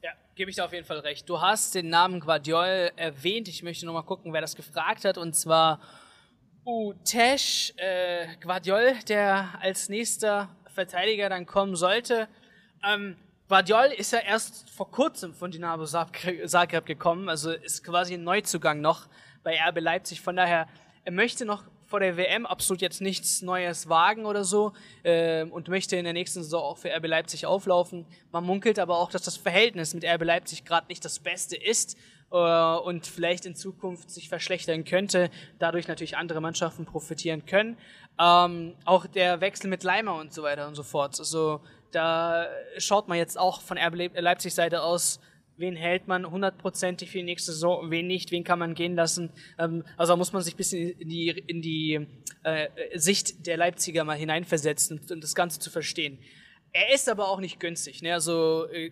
Ja, gebe ich dir auf jeden Fall recht. Du hast den Namen Guardiol erwähnt. Ich möchte noch mal gucken, wer das gefragt hat und zwar Utesh äh, Guardiol, der als nächster Verteidiger dann kommen sollte. Ähm, Guardiol ist ja erst vor kurzem von Dinamo Zagreb gekommen, also ist quasi ein Neuzugang noch bei RB Leipzig. Von daher, er möchte noch vor der WM absolut jetzt nichts Neues wagen oder so äh, und möchte in der nächsten Saison auch für RB Leipzig auflaufen. Man munkelt aber auch, dass das Verhältnis mit RB Leipzig gerade nicht das Beste ist äh, und vielleicht in Zukunft sich verschlechtern könnte, dadurch natürlich andere Mannschaften profitieren können. Ähm, auch der Wechsel mit Leimer und so weiter und so fort. Also da schaut man jetzt auch von RB Leipzig Seite aus wen hält man hundertprozentig für die nächste Saison, wen nicht, wen kann man gehen lassen. Ähm, also muss man sich ein bisschen in die, in die äh, Sicht der Leipziger mal hineinversetzen, um das Ganze zu verstehen. Er ist aber auch nicht günstig. Ne? Also äh,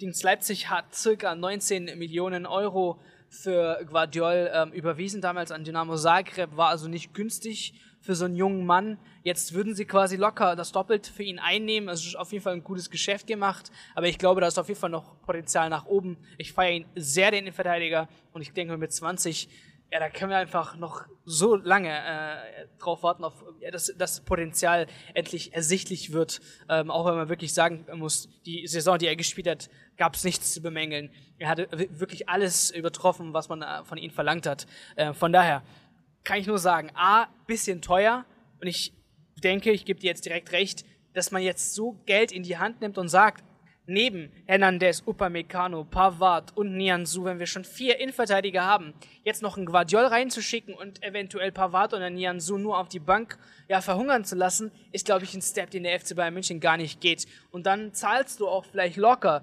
Dings Leipzig hat circa 19 Millionen Euro für Guardiol ähm, überwiesen damals an Dynamo Zagreb, war also nicht günstig für so einen jungen Mann. Jetzt würden sie quasi locker das Doppelte für ihn einnehmen. Also ist auf jeden Fall ein gutes Geschäft gemacht. Aber ich glaube, da ist auf jeden Fall noch Potenzial nach oben. Ich feiere ihn sehr, den Innenverteidiger. Und ich denke, mit 20, ja, da können wir einfach noch so lange äh, drauf warten, auf, ja, dass das Potenzial endlich ersichtlich wird. Ähm, auch wenn man wirklich sagen muss, die Saison, die er gespielt hat, gab es nichts zu bemängeln. Er hatte wirklich alles übertroffen, was man äh, von ihm verlangt hat. Äh, von daher, kann ich nur sagen, A, bisschen teuer und ich denke, ich gebe dir jetzt direkt recht, dass man jetzt so Geld in die Hand nimmt und sagt, neben Hernandez, Upamecano, Pavard und Nianzu, wenn wir schon vier Innenverteidiger haben, jetzt noch einen Guardiol reinzuschicken und eventuell Pavard oder Nianzu nur auf die Bank ja, verhungern zu lassen, ist, glaube ich, ein Step, den der FC Bayern München gar nicht geht. Und dann zahlst du auch vielleicht locker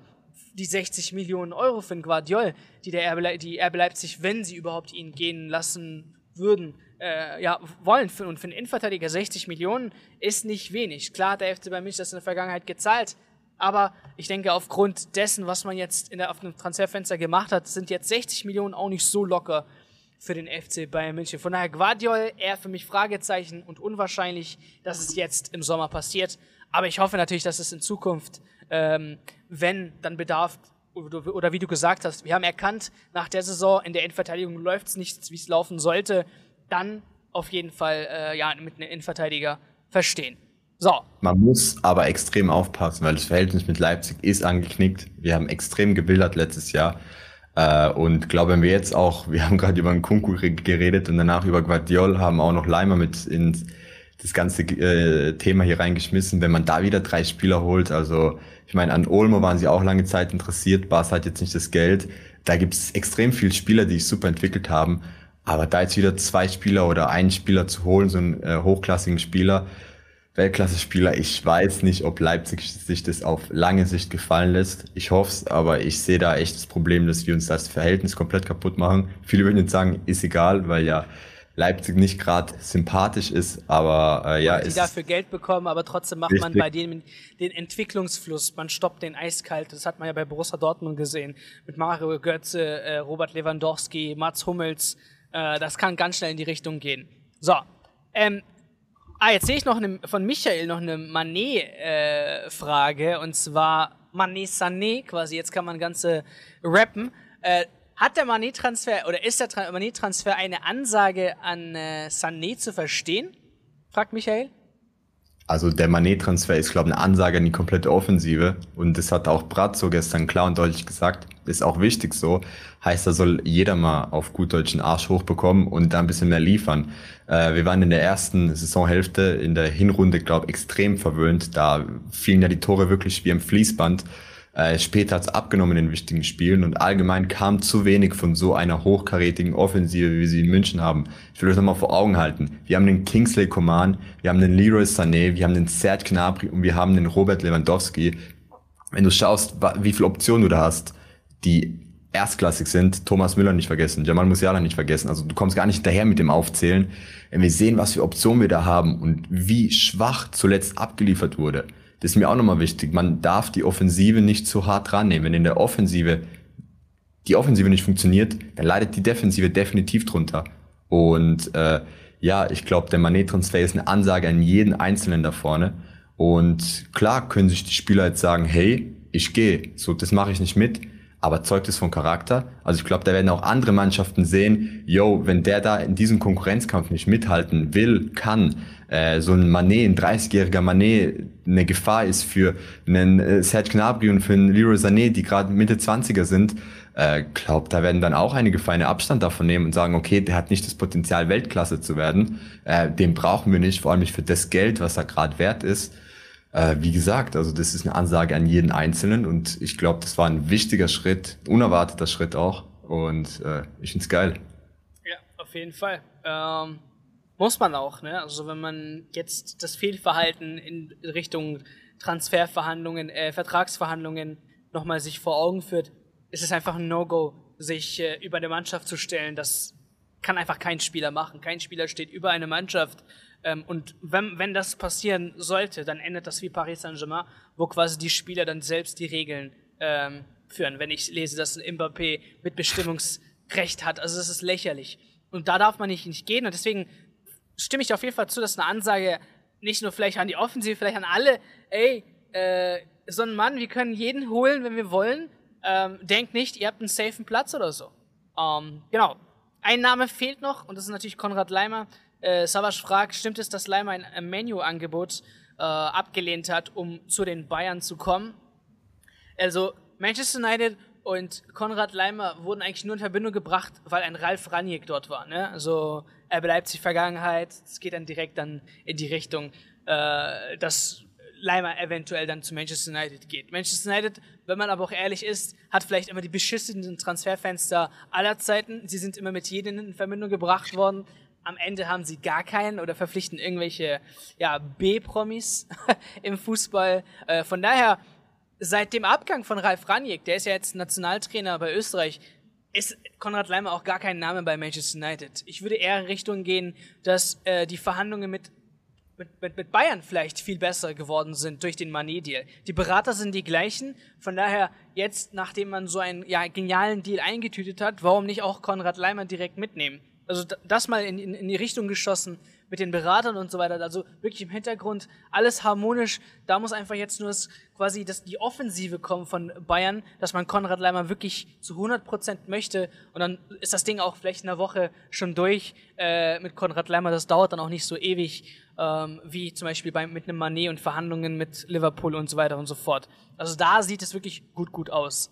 die 60 Millionen Euro für einen Guardiol, die der RB, die RB Leipzig, wenn sie überhaupt ihn gehen lassen würden, äh, ja, wollen. Für, und für einen Innenverteidiger 60 Millionen ist nicht wenig. Klar hat der FC bei mich das in der Vergangenheit gezahlt, aber ich denke, aufgrund dessen, was man jetzt in der, auf dem Transferfenster gemacht hat, sind jetzt 60 Millionen auch nicht so locker für den FC Bayern München. Von daher Guardiol eher für mich Fragezeichen und unwahrscheinlich, dass es jetzt im Sommer passiert. Aber ich hoffe natürlich, dass es in Zukunft, ähm, wenn dann Bedarf oder wie du gesagt hast, wir haben erkannt, nach der Saison in der Innenverteidigung läuft es nicht, wie es laufen sollte, dann auf jeden Fall äh, ja, mit einem Innenverteidiger verstehen. So. Man muss aber extrem aufpassen, weil das Verhältnis mit Leipzig ist angeknickt. Wir haben extrem gebildet letztes Jahr. Äh, und glaube, wenn wir jetzt auch, wir haben gerade über einen Kunku geredet und danach über Guardiol, haben auch noch Leimer mit ins das ganze äh, Thema hier reingeschmissen, wenn man da wieder drei Spieler holt. Also ich meine, an Olmo waren sie auch lange Zeit interessiert, Bas hat jetzt nicht das Geld. Da gibt es extrem viele Spieler, die sich super entwickelt haben. Aber da jetzt wieder zwei Spieler oder einen Spieler zu holen, so einen äh, hochklassigen Spieler, Weltklasse-Spieler, ich weiß nicht, ob Leipzig sich das auf lange Sicht gefallen lässt. Ich hoffe es, aber ich sehe da echt das Problem, dass wir uns das Verhältnis komplett kaputt machen. Viele würden jetzt sagen, ist egal, weil ja Leipzig nicht gerade sympathisch ist, aber äh, ja. Die dafür Geld bekommen, aber trotzdem macht richtig. man bei denen den Entwicklungsfluss, man stoppt den eiskalt. Das hat man ja bei Borussia Dortmund gesehen. Mit Mario Götze, äh, Robert Lewandowski, Mats Hummels. Äh, das kann ganz schnell in die Richtung gehen. So. Ähm, ah, jetzt sehe ich noch eine, von Michael noch eine Manet-Frage. Äh, und zwar Manet Sané, quasi. Jetzt kann man ganze rappen. Äh, hat der Manet-Transfer oder ist der Manet-Transfer eine Ansage an äh, Sané zu verstehen? Fragt Michael. Also der Manet-Transfer ist, glaube ich, eine Ansage an die komplette Offensive. Und das hat auch Brazzo gestern klar und deutlich gesagt. Ist auch wichtig so. Heißt, da soll jeder mal auf gut deutschen Arsch hochbekommen und da ein bisschen mehr liefern. Äh, wir waren in der ersten Saisonhälfte, in der Hinrunde, glaube ich, extrem verwöhnt. Da fielen ja die Tore wirklich wie im Fließband. Äh, später hat es abgenommen in wichtigen Spielen und allgemein kam zu wenig von so einer hochkarätigen Offensive, wie sie in München haben. Ich will das nochmal vor Augen halten. Wir haben den Kingsley Coman, wir haben den Leroy Sané, wir haben den Serge Gnabry und wir haben den Robert Lewandowski. Wenn du schaust, wie viele Optionen du da hast, die erstklassig sind, Thomas Müller nicht vergessen, Jamal Musiala nicht vergessen. Also du kommst gar nicht hinterher mit dem Aufzählen. Wenn wir sehen, was für Optionen wir da haben und wie schwach zuletzt abgeliefert wurde, das ist mir auch nochmal wichtig. Man darf die Offensive nicht zu hart rannehmen. Wenn in der Offensive die Offensive nicht funktioniert, dann leidet die Defensive definitiv drunter. Und äh, ja, ich glaube, der Manet-Transfer ist eine Ansage an jeden Einzelnen da vorne. Und klar können sich die Spieler jetzt sagen, hey, ich gehe, so das mache ich nicht mit aber zeugt es von Charakter. Also ich glaube, da werden auch andere Mannschaften sehen, yo, wenn der da in diesem Konkurrenzkampf nicht mithalten will, kann, äh, so ein Manet, ein 30-jähriger Manet, eine Gefahr ist für einen äh, Serge Gnabry und für einen Leroy Sané, die gerade Mitte 20er sind, äh, glaubt, da werden dann auch einige Feine Abstand davon nehmen und sagen, okay, der hat nicht das Potenzial, Weltklasse zu werden, äh, den brauchen wir nicht, vor allem nicht für das Geld, was er gerade wert ist äh, wie gesagt, also das ist eine Ansage an jeden Einzelnen und ich glaube, das war ein wichtiger Schritt, unerwarteter Schritt auch und äh, ich find's geil. Ja, auf jeden Fall. Ähm, muss man auch, ne? Also wenn man jetzt das Fehlverhalten in Richtung Transferverhandlungen, äh, Vertragsverhandlungen nochmal sich vor Augen führt, ist es einfach ein No-Go, sich äh, über eine Mannschaft zu stellen. Das kann einfach kein Spieler machen. Kein Spieler steht über eine Mannschaft. Ähm, und wenn, wenn das passieren sollte, dann endet das wie Paris Saint-Germain, wo quasi die Spieler dann selbst die Regeln ähm, führen. Wenn ich lese, dass ein Mbappé mit Bestimmungsrecht hat, also das ist lächerlich. Und da darf man nicht, nicht gehen. Und deswegen stimme ich auf jeden Fall zu, dass eine Ansage nicht nur vielleicht an die Offensive, vielleicht an alle, ey, äh, so ein Mann, wir können jeden holen, wenn wir wollen. Ähm, denkt nicht, ihr habt einen safen Platz oder so. Ähm, genau. Ein Name fehlt noch und das ist natürlich Konrad Leimer. Äh, Savas fragt, stimmt es, dass Leimer ein Menu-Angebot äh, abgelehnt hat, um zu den Bayern zu kommen? Also Manchester United und Konrad Leimer wurden eigentlich nur in Verbindung gebracht, weil ein Ralf Raniek dort war. Ne? Also er bleibt sich Vergangenheit. Es geht dann direkt dann in die Richtung, äh, dass Leimer eventuell dann zu Manchester United geht. Manchester United, wenn man aber auch ehrlich ist, hat vielleicht immer die beschissenen Transferfenster aller Zeiten. Sie sind immer mit jedem in Verbindung gebracht worden. Am Ende haben sie gar keinen oder verpflichten irgendwelche ja, B-Promis im Fußball. Äh, von daher, seit dem Abgang von Ralf Raniek, der ist ja jetzt Nationaltrainer bei Österreich, ist Konrad Leimer auch gar kein Name bei Manchester United. Ich würde eher in Richtung gehen, dass äh, die Verhandlungen mit, mit, mit, Bayern vielleicht viel besser geworden sind durch den Manet-Deal. Die Berater sind die gleichen, von daher jetzt, nachdem man so einen ja, genialen Deal eingetütet hat, warum nicht auch Konrad Leimer direkt mitnehmen? Also das mal in, in, in die Richtung geschossen, mit den Beratern und so weiter. Also wirklich im Hintergrund alles harmonisch. Da muss einfach jetzt nur das, quasi das, die Offensive kommen von Bayern, dass man Konrad Leimer wirklich zu 100 Prozent möchte. Und dann ist das Ding auch vielleicht in einer Woche schon durch äh, mit Konrad Leimer. Das dauert dann auch nicht so ewig ähm, wie zum Beispiel bei, mit einem Manet und Verhandlungen mit Liverpool und so weiter und so fort. Also da sieht es wirklich gut, gut aus.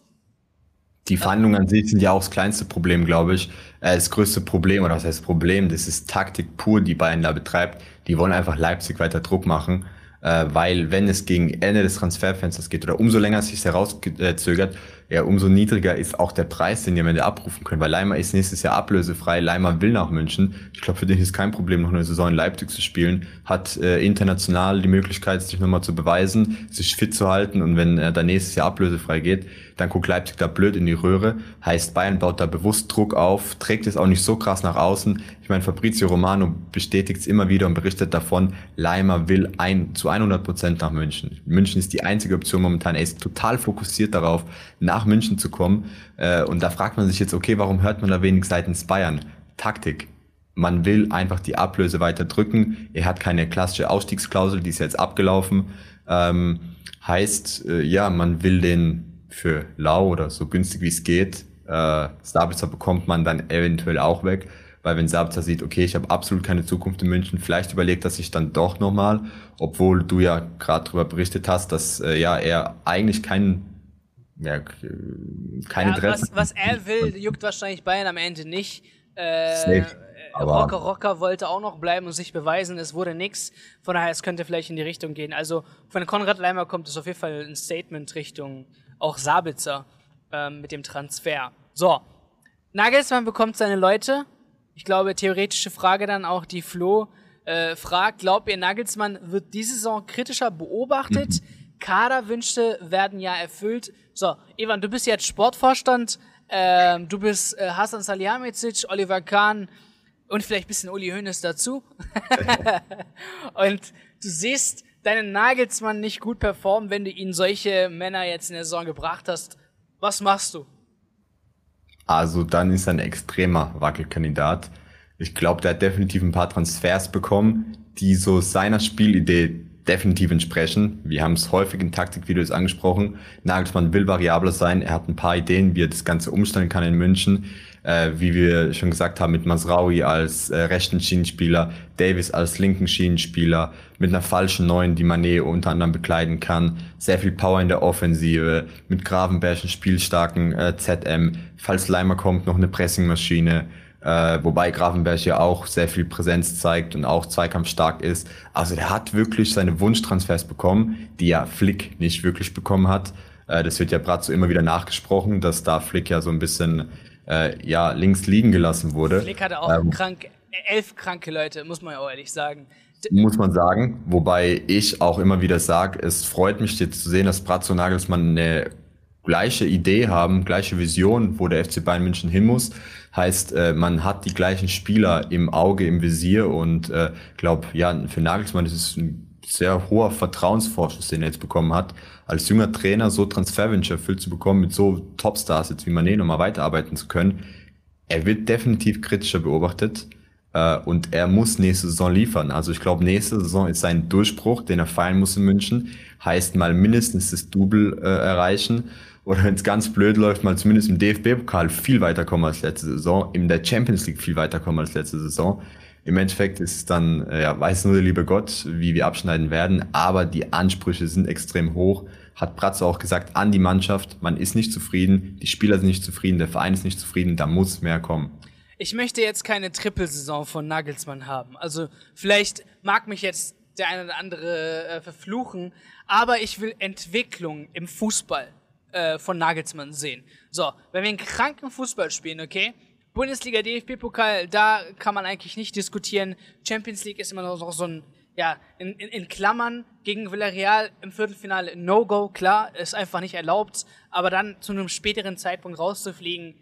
Die Verhandlungen an sich sind ja auch das kleinste Problem, glaube ich. Äh, das größte Problem, oder was heißt Problem, das ist Taktik pur, die Bayern da betreibt. Die wollen einfach Leipzig weiter Druck machen, äh, weil wenn es gegen Ende des Transferfensters geht oder umso länger es sich herauszögert, ja, umso niedriger ist auch der Preis, den die am Ende abrufen können. Weil Leimer ist nächstes Jahr ablösefrei. Leimer will nach München. Ich glaube, für den ist kein Problem, noch eine Saison in Leipzig zu spielen. Hat äh, international die Möglichkeit, sich nochmal zu beweisen, sich fit zu halten. Und wenn er dann nächstes Jahr ablösefrei geht, dann guckt Leipzig da blöd in die Röhre. Heißt, Bayern baut da bewusst Druck auf, trägt es auch nicht so krass nach außen. Ich meine, Fabrizio Romano bestätigt es immer wieder und berichtet davon, Leimer will ein, zu 100 Prozent nach München. München ist die einzige Option momentan. Er ist total fokussiert darauf, nach München zu kommen. Äh, und da fragt man sich jetzt, okay, warum hört man da wenig seitens Bayern? Taktik. Man will einfach die Ablöse weiter drücken. Er hat keine klassische Ausstiegsklausel, die ist jetzt abgelaufen. Ähm, heißt, äh, ja, man will den für lau oder so günstig wie es geht. Äh, Sabitzer bekommt man dann eventuell auch weg, weil wenn Sabitzer sieht, okay, ich habe absolut keine Zukunft in München, vielleicht überlegt er sich dann doch nochmal, obwohl du ja gerade darüber berichtet hast, dass äh, ja er eigentlich keinen ja, keine ja, Dresse. Was, was er will, juckt wahrscheinlich Bayern am Ende nicht. Äh, Safe. Rocker Rocker wollte auch noch bleiben und sich beweisen, es wurde nix. Von daher, es könnte vielleicht in die Richtung gehen. Also von Konrad Leimer kommt es auf jeden Fall ein Statement Richtung auch Sabitzer ähm, mit dem Transfer. So, Nagelsmann bekommt seine Leute. Ich glaube, theoretische Frage dann auch, die Flo äh, fragt, glaubt ihr, Nagelsmann wird diese Saison kritischer beobachtet? Mhm. Kaderwünsche werden ja erfüllt. So, Ivan, du bist jetzt Sportvorstand, ähm, du bist äh, Hasan Salihamidzic, Oliver Kahn und vielleicht ein bisschen Uli Hoeneß dazu. und du siehst deinen Nagelsmann nicht gut performen, wenn du ihn solche Männer jetzt in der Saison gebracht hast. Was machst du? Also dann ist er ein extremer Wackelkandidat. Ich glaube, der hat definitiv ein paar Transfers bekommen, die so seiner Spielidee definitiv entsprechen. Wir haben es häufig in Taktikvideos angesprochen. Nagelsmann will variabler sein. Er hat ein paar Ideen, wie er das Ganze umstellen kann in München. Äh, wie wir schon gesagt haben, mit Masraui als äh, rechten Schienenspieler, Davis als linken Schienenspieler, mit einer falschen Neuen, die Manet unter anderem bekleiden kann. Sehr viel Power in der Offensive, mit Gravenberg einen spielstarken äh, ZM. Falls Leimer kommt, noch eine Pressingmaschine. Äh, wobei Grafenberg ja auch sehr viel Präsenz zeigt und auch zweikampfstark ist. Also der hat wirklich seine Wunschtransfers bekommen, die ja Flick nicht wirklich bekommen hat. Äh, das wird ja Bratzo immer wieder nachgesprochen, dass da Flick ja so ein bisschen äh, ja links liegen gelassen wurde. Flick hatte auch ähm, krank, elf kranke Leute, muss man ja auch ehrlich sagen. Muss man sagen, wobei ich auch immer wieder sage, es freut mich jetzt zu sehen, dass Bratzo Nagelsmann eine gleiche Idee haben, gleiche Vision, wo der FC Bayern München hin muss. Heißt, äh, man hat die gleichen Spieler im Auge, im Visier und äh, glaube, ja, für Nagelsmann ist es ein sehr hoher Vertrauensvorschuss, den er jetzt bekommen hat, als junger Trainer so Transferwünsche erfüllt zu bekommen, mit so Topstars jetzt wie Mané nochmal weiterarbeiten zu können. Er wird definitiv kritischer beobachtet äh, und er muss nächste Saison liefern. Also ich glaube, nächste Saison ist sein Durchbruch, den er feiern muss in München. Heißt mal mindestens das Double äh, erreichen oder wenn es ganz blöd läuft, mal zumindest im DFB-Pokal viel weiterkommen als letzte Saison, in der Champions League viel weiterkommen als letzte Saison. Im Endeffekt ist es dann, äh, ja, weiß nur der liebe Gott, wie wir abschneiden werden, aber die Ansprüche sind extrem hoch. Hat Bratzo auch gesagt, an die Mannschaft, man ist nicht zufrieden, die Spieler sind nicht zufrieden, der Verein ist nicht zufrieden, da muss mehr kommen. Ich möchte jetzt keine Trippelsaison von Nagelsmann haben. Also vielleicht mag mich jetzt der eine oder andere äh, verfluchen, aber ich will Entwicklung im Fußball äh, von Nagelsmann sehen. So, wenn wir einen kranken Fußball spielen, okay, Bundesliga, DFB-Pokal, da kann man eigentlich nicht diskutieren. Champions League ist immer noch so ein, ja, in, in, in Klammern gegen Villarreal im Viertelfinale No-Go, klar, ist einfach nicht erlaubt, aber dann zu einem späteren Zeitpunkt rauszufliegen,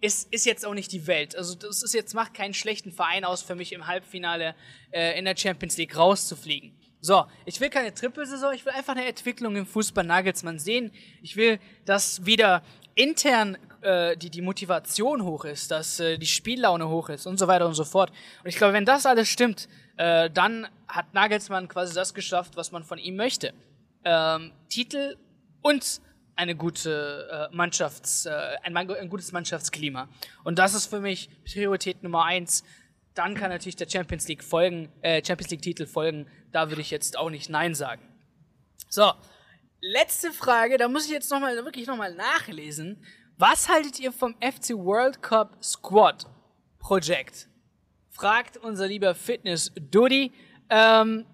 ist, ist jetzt auch nicht die Welt. Also das ist jetzt, macht keinen schlechten Verein aus für mich im Halbfinale äh, in der Champions League rauszufliegen. So, ich will keine Trippelsaison, ich will einfach eine Entwicklung im Fußball Nagelsmann sehen. Ich will, dass wieder intern äh, die, die Motivation hoch ist, dass äh, die Spiellaune hoch ist und so weiter und so fort. Und ich glaube, wenn das alles stimmt, äh, dann hat Nagelsmann quasi das geschafft, was man von ihm möchte. Ähm, Titel und eine gute äh, Mannschafts, äh, ein, ein gutes Mannschaftsklima. Und das ist für mich Priorität Nummer eins. Dann kann natürlich der Champions League folgen, äh, Champions League Titel folgen. Da würde ich jetzt auch nicht Nein sagen. So, letzte Frage. Da muss ich jetzt noch mal wirklich noch mal nachlesen. Was haltet ihr vom FC World Cup Squad Projekt? Fragt unser lieber Fitness Dudi. Ähm,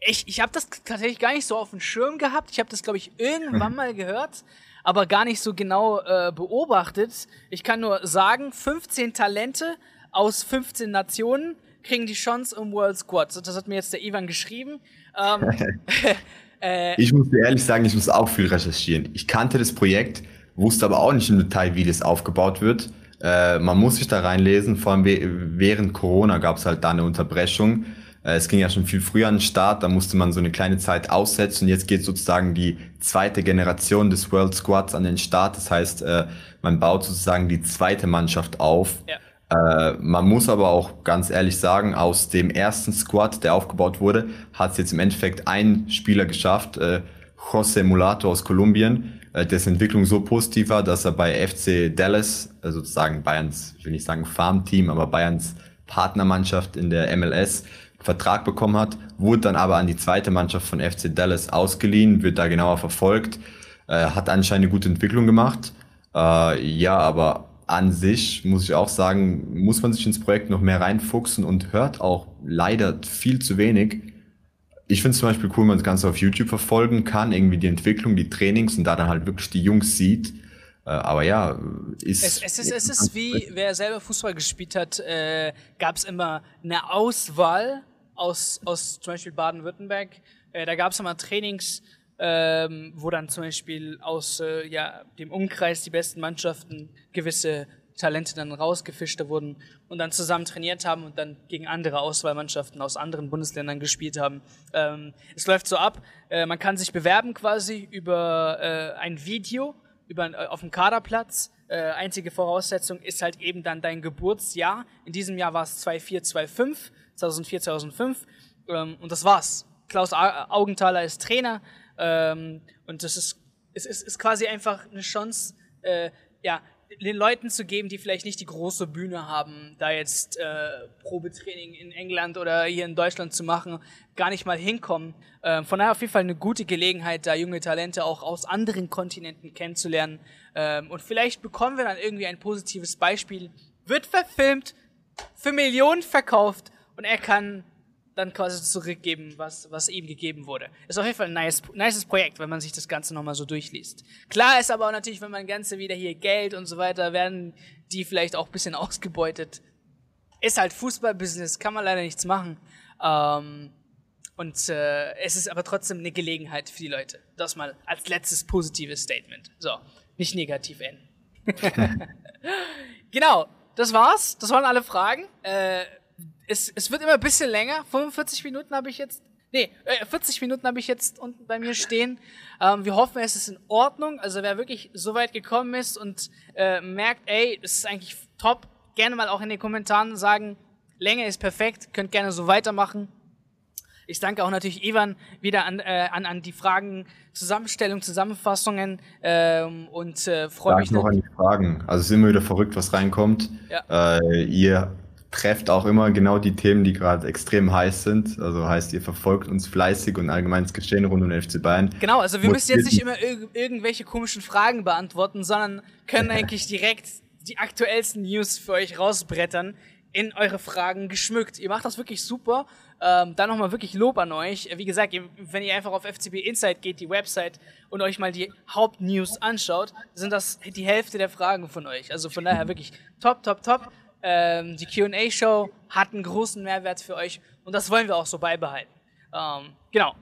ich ich habe das tatsächlich gar nicht so auf dem Schirm gehabt. Ich habe das, glaube ich, irgendwann mal gehört, aber gar nicht so genau äh, beobachtet. Ich kann nur sagen, 15 Talente aus 15 Nationen kriegen die Chance im World Squad. Das hat mir jetzt der Ivan geschrieben. Ähm, äh, ich muss dir ehrlich sagen, ich muss auch viel recherchieren. Ich kannte das Projekt, wusste aber auch nicht im Detail, wie das aufgebaut wird. Äh, man muss sich da reinlesen, vor allem während Corona gab es halt da eine Unterbrechung. Äh, es ging ja schon viel früher an den Start, da musste man so eine kleine Zeit aussetzen. Jetzt geht sozusagen die zweite Generation des World Squads an den Start. Das heißt, äh, man baut sozusagen die zweite Mannschaft auf. Ja. Äh, man muss aber auch ganz ehrlich sagen, aus dem ersten Squad, der aufgebaut wurde, hat es jetzt im Endeffekt ein Spieler geschafft, äh, José Mulato aus Kolumbien, äh, dessen Entwicklung so positiv war, dass er bei FC Dallas, also sozusagen Bayerns, ich will nicht sagen Farmteam, aber Bayerns Partnermannschaft in der MLS, Vertrag bekommen hat, wurde dann aber an die zweite Mannschaft von FC Dallas ausgeliehen, wird da genauer verfolgt, äh, hat anscheinend eine gute Entwicklung gemacht. Äh, ja, aber an sich muss ich auch sagen, muss man sich ins Projekt noch mehr reinfuchsen und hört auch leider viel zu wenig ich finde es zum Beispiel cool, wenn man das Ganze auf YouTube verfolgen kann, irgendwie die Entwicklung, die Trainings und da dann halt wirklich die Jungs sieht. Äh, aber ja, ist. Es, es ist, es ist wie, wer selber Fußball gespielt hat, äh, gab es immer eine Auswahl aus, aus zum Beispiel Baden-Württemberg. Äh, da gab es immer Trainings, ähm, wo dann zum Beispiel aus äh, ja, dem Umkreis die besten Mannschaften gewisse Talente dann rausgefischt wurden und dann zusammen trainiert haben und dann gegen andere Auswahlmannschaften aus anderen Bundesländern gespielt haben. Ähm, es läuft so ab, äh, man kann sich bewerben quasi über äh, ein Video über, äh, auf dem Kaderplatz. Äh, einzige Voraussetzung ist halt eben dann dein Geburtsjahr. In diesem Jahr war es 2425, 2004, 2005 ähm, und das war's. Klaus Augenthaler ist Trainer ähm, und das ist, es ist, ist quasi einfach eine Chance, äh, ja, den Leuten zu geben, die vielleicht nicht die große Bühne haben, da jetzt äh, Probetraining in England oder hier in Deutschland zu machen, gar nicht mal hinkommen. Äh, von daher auf jeden Fall eine gute Gelegenheit, da junge Talente auch aus anderen Kontinenten kennenzulernen. Ähm, und vielleicht bekommen wir dann irgendwie ein positives Beispiel. Wird verfilmt, für Millionen verkauft und er kann dann quasi zurückgeben, was, was ihm gegeben wurde. Ist auf jeden Fall ein nice, nices Projekt, wenn man sich das Ganze nochmal so durchliest. Klar ist aber auch natürlich, wenn man Ganze wieder hier Geld und so weiter, werden die vielleicht auch ein bisschen ausgebeutet. Ist halt Fußballbusiness, kann man leider nichts machen. Ähm, Und äh, es ist aber trotzdem eine Gelegenheit für die Leute. Das mal als letztes positives Statement. So, nicht negativ enden. genau, das war's. Das waren alle Fragen. Äh, es, es wird immer ein bisschen länger. 45 Minuten habe ich jetzt. Nee, äh, 40 Minuten habe ich jetzt unten bei mir stehen. Ähm, wir hoffen, es ist in Ordnung. Also wer wirklich so weit gekommen ist und äh, merkt, ey, es ist eigentlich top, gerne mal auch in den Kommentaren sagen, Länge ist perfekt, könnt gerne so weitermachen. Ich danke auch natürlich Ivan wieder an, äh, an, an die Fragen, Zusammenstellung, Zusammenfassungen ähm, und äh, freue mich. noch an die Fragen. Also es ist immer wieder verrückt, was reinkommt. Ja. Äh, ihr trefft auch immer genau die Themen, die gerade extrem heiß sind. Also heißt, ihr verfolgt uns fleißig und allgemeines Geschehen rund um den FC Bayern. Genau, also wir müssen jetzt nicht immer irg irgendwelche komischen Fragen beantworten, sondern können eigentlich direkt die aktuellsten News für euch rausbrettern in eure Fragen geschmückt. Ihr macht das wirklich super ähm, dann nochmal wirklich Lob an euch. Wie gesagt, wenn ihr einfach auf FCB Insight geht, die Website, und euch mal die Hauptnews anschaut, sind das die Hälfte der Fragen von euch. Also von daher wirklich top, top, top. Ähm, die QA-Show hat einen großen Mehrwert für euch und das wollen wir auch so beibehalten. Ähm, genau.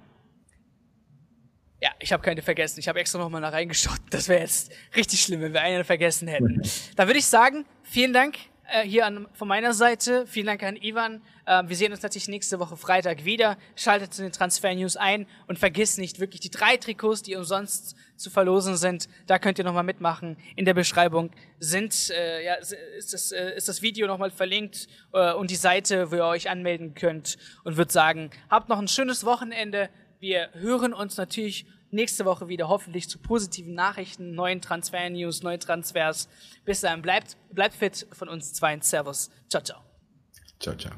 Ja, ich habe keine vergessen. Ich habe extra nochmal nach reingeschaut. Das wäre jetzt richtig schlimm, wenn wir einen vergessen hätten. Da würde ich sagen, vielen Dank äh, hier an, von meiner Seite. Vielen Dank an Ivan. Äh, wir sehen uns natürlich nächste Woche Freitag wieder. Schaltet zu den Transfer News ein und vergisst nicht wirklich die drei Trikots, die umsonst zu verlosen sind. Da könnt ihr nochmal mitmachen. In der Beschreibung sind, äh, ja, ist, das, äh, ist das Video nochmal verlinkt äh, und die Seite, wo ihr euch anmelden könnt und würde sagen, habt noch ein schönes Wochenende. Wir hören uns natürlich nächste Woche wieder hoffentlich zu positiven Nachrichten, neuen Transfer-News, neuen Transfers. Bis dahin, bleibt, bleibt fit von uns zwei. Servus. Ciao, ciao. Ciao, ciao.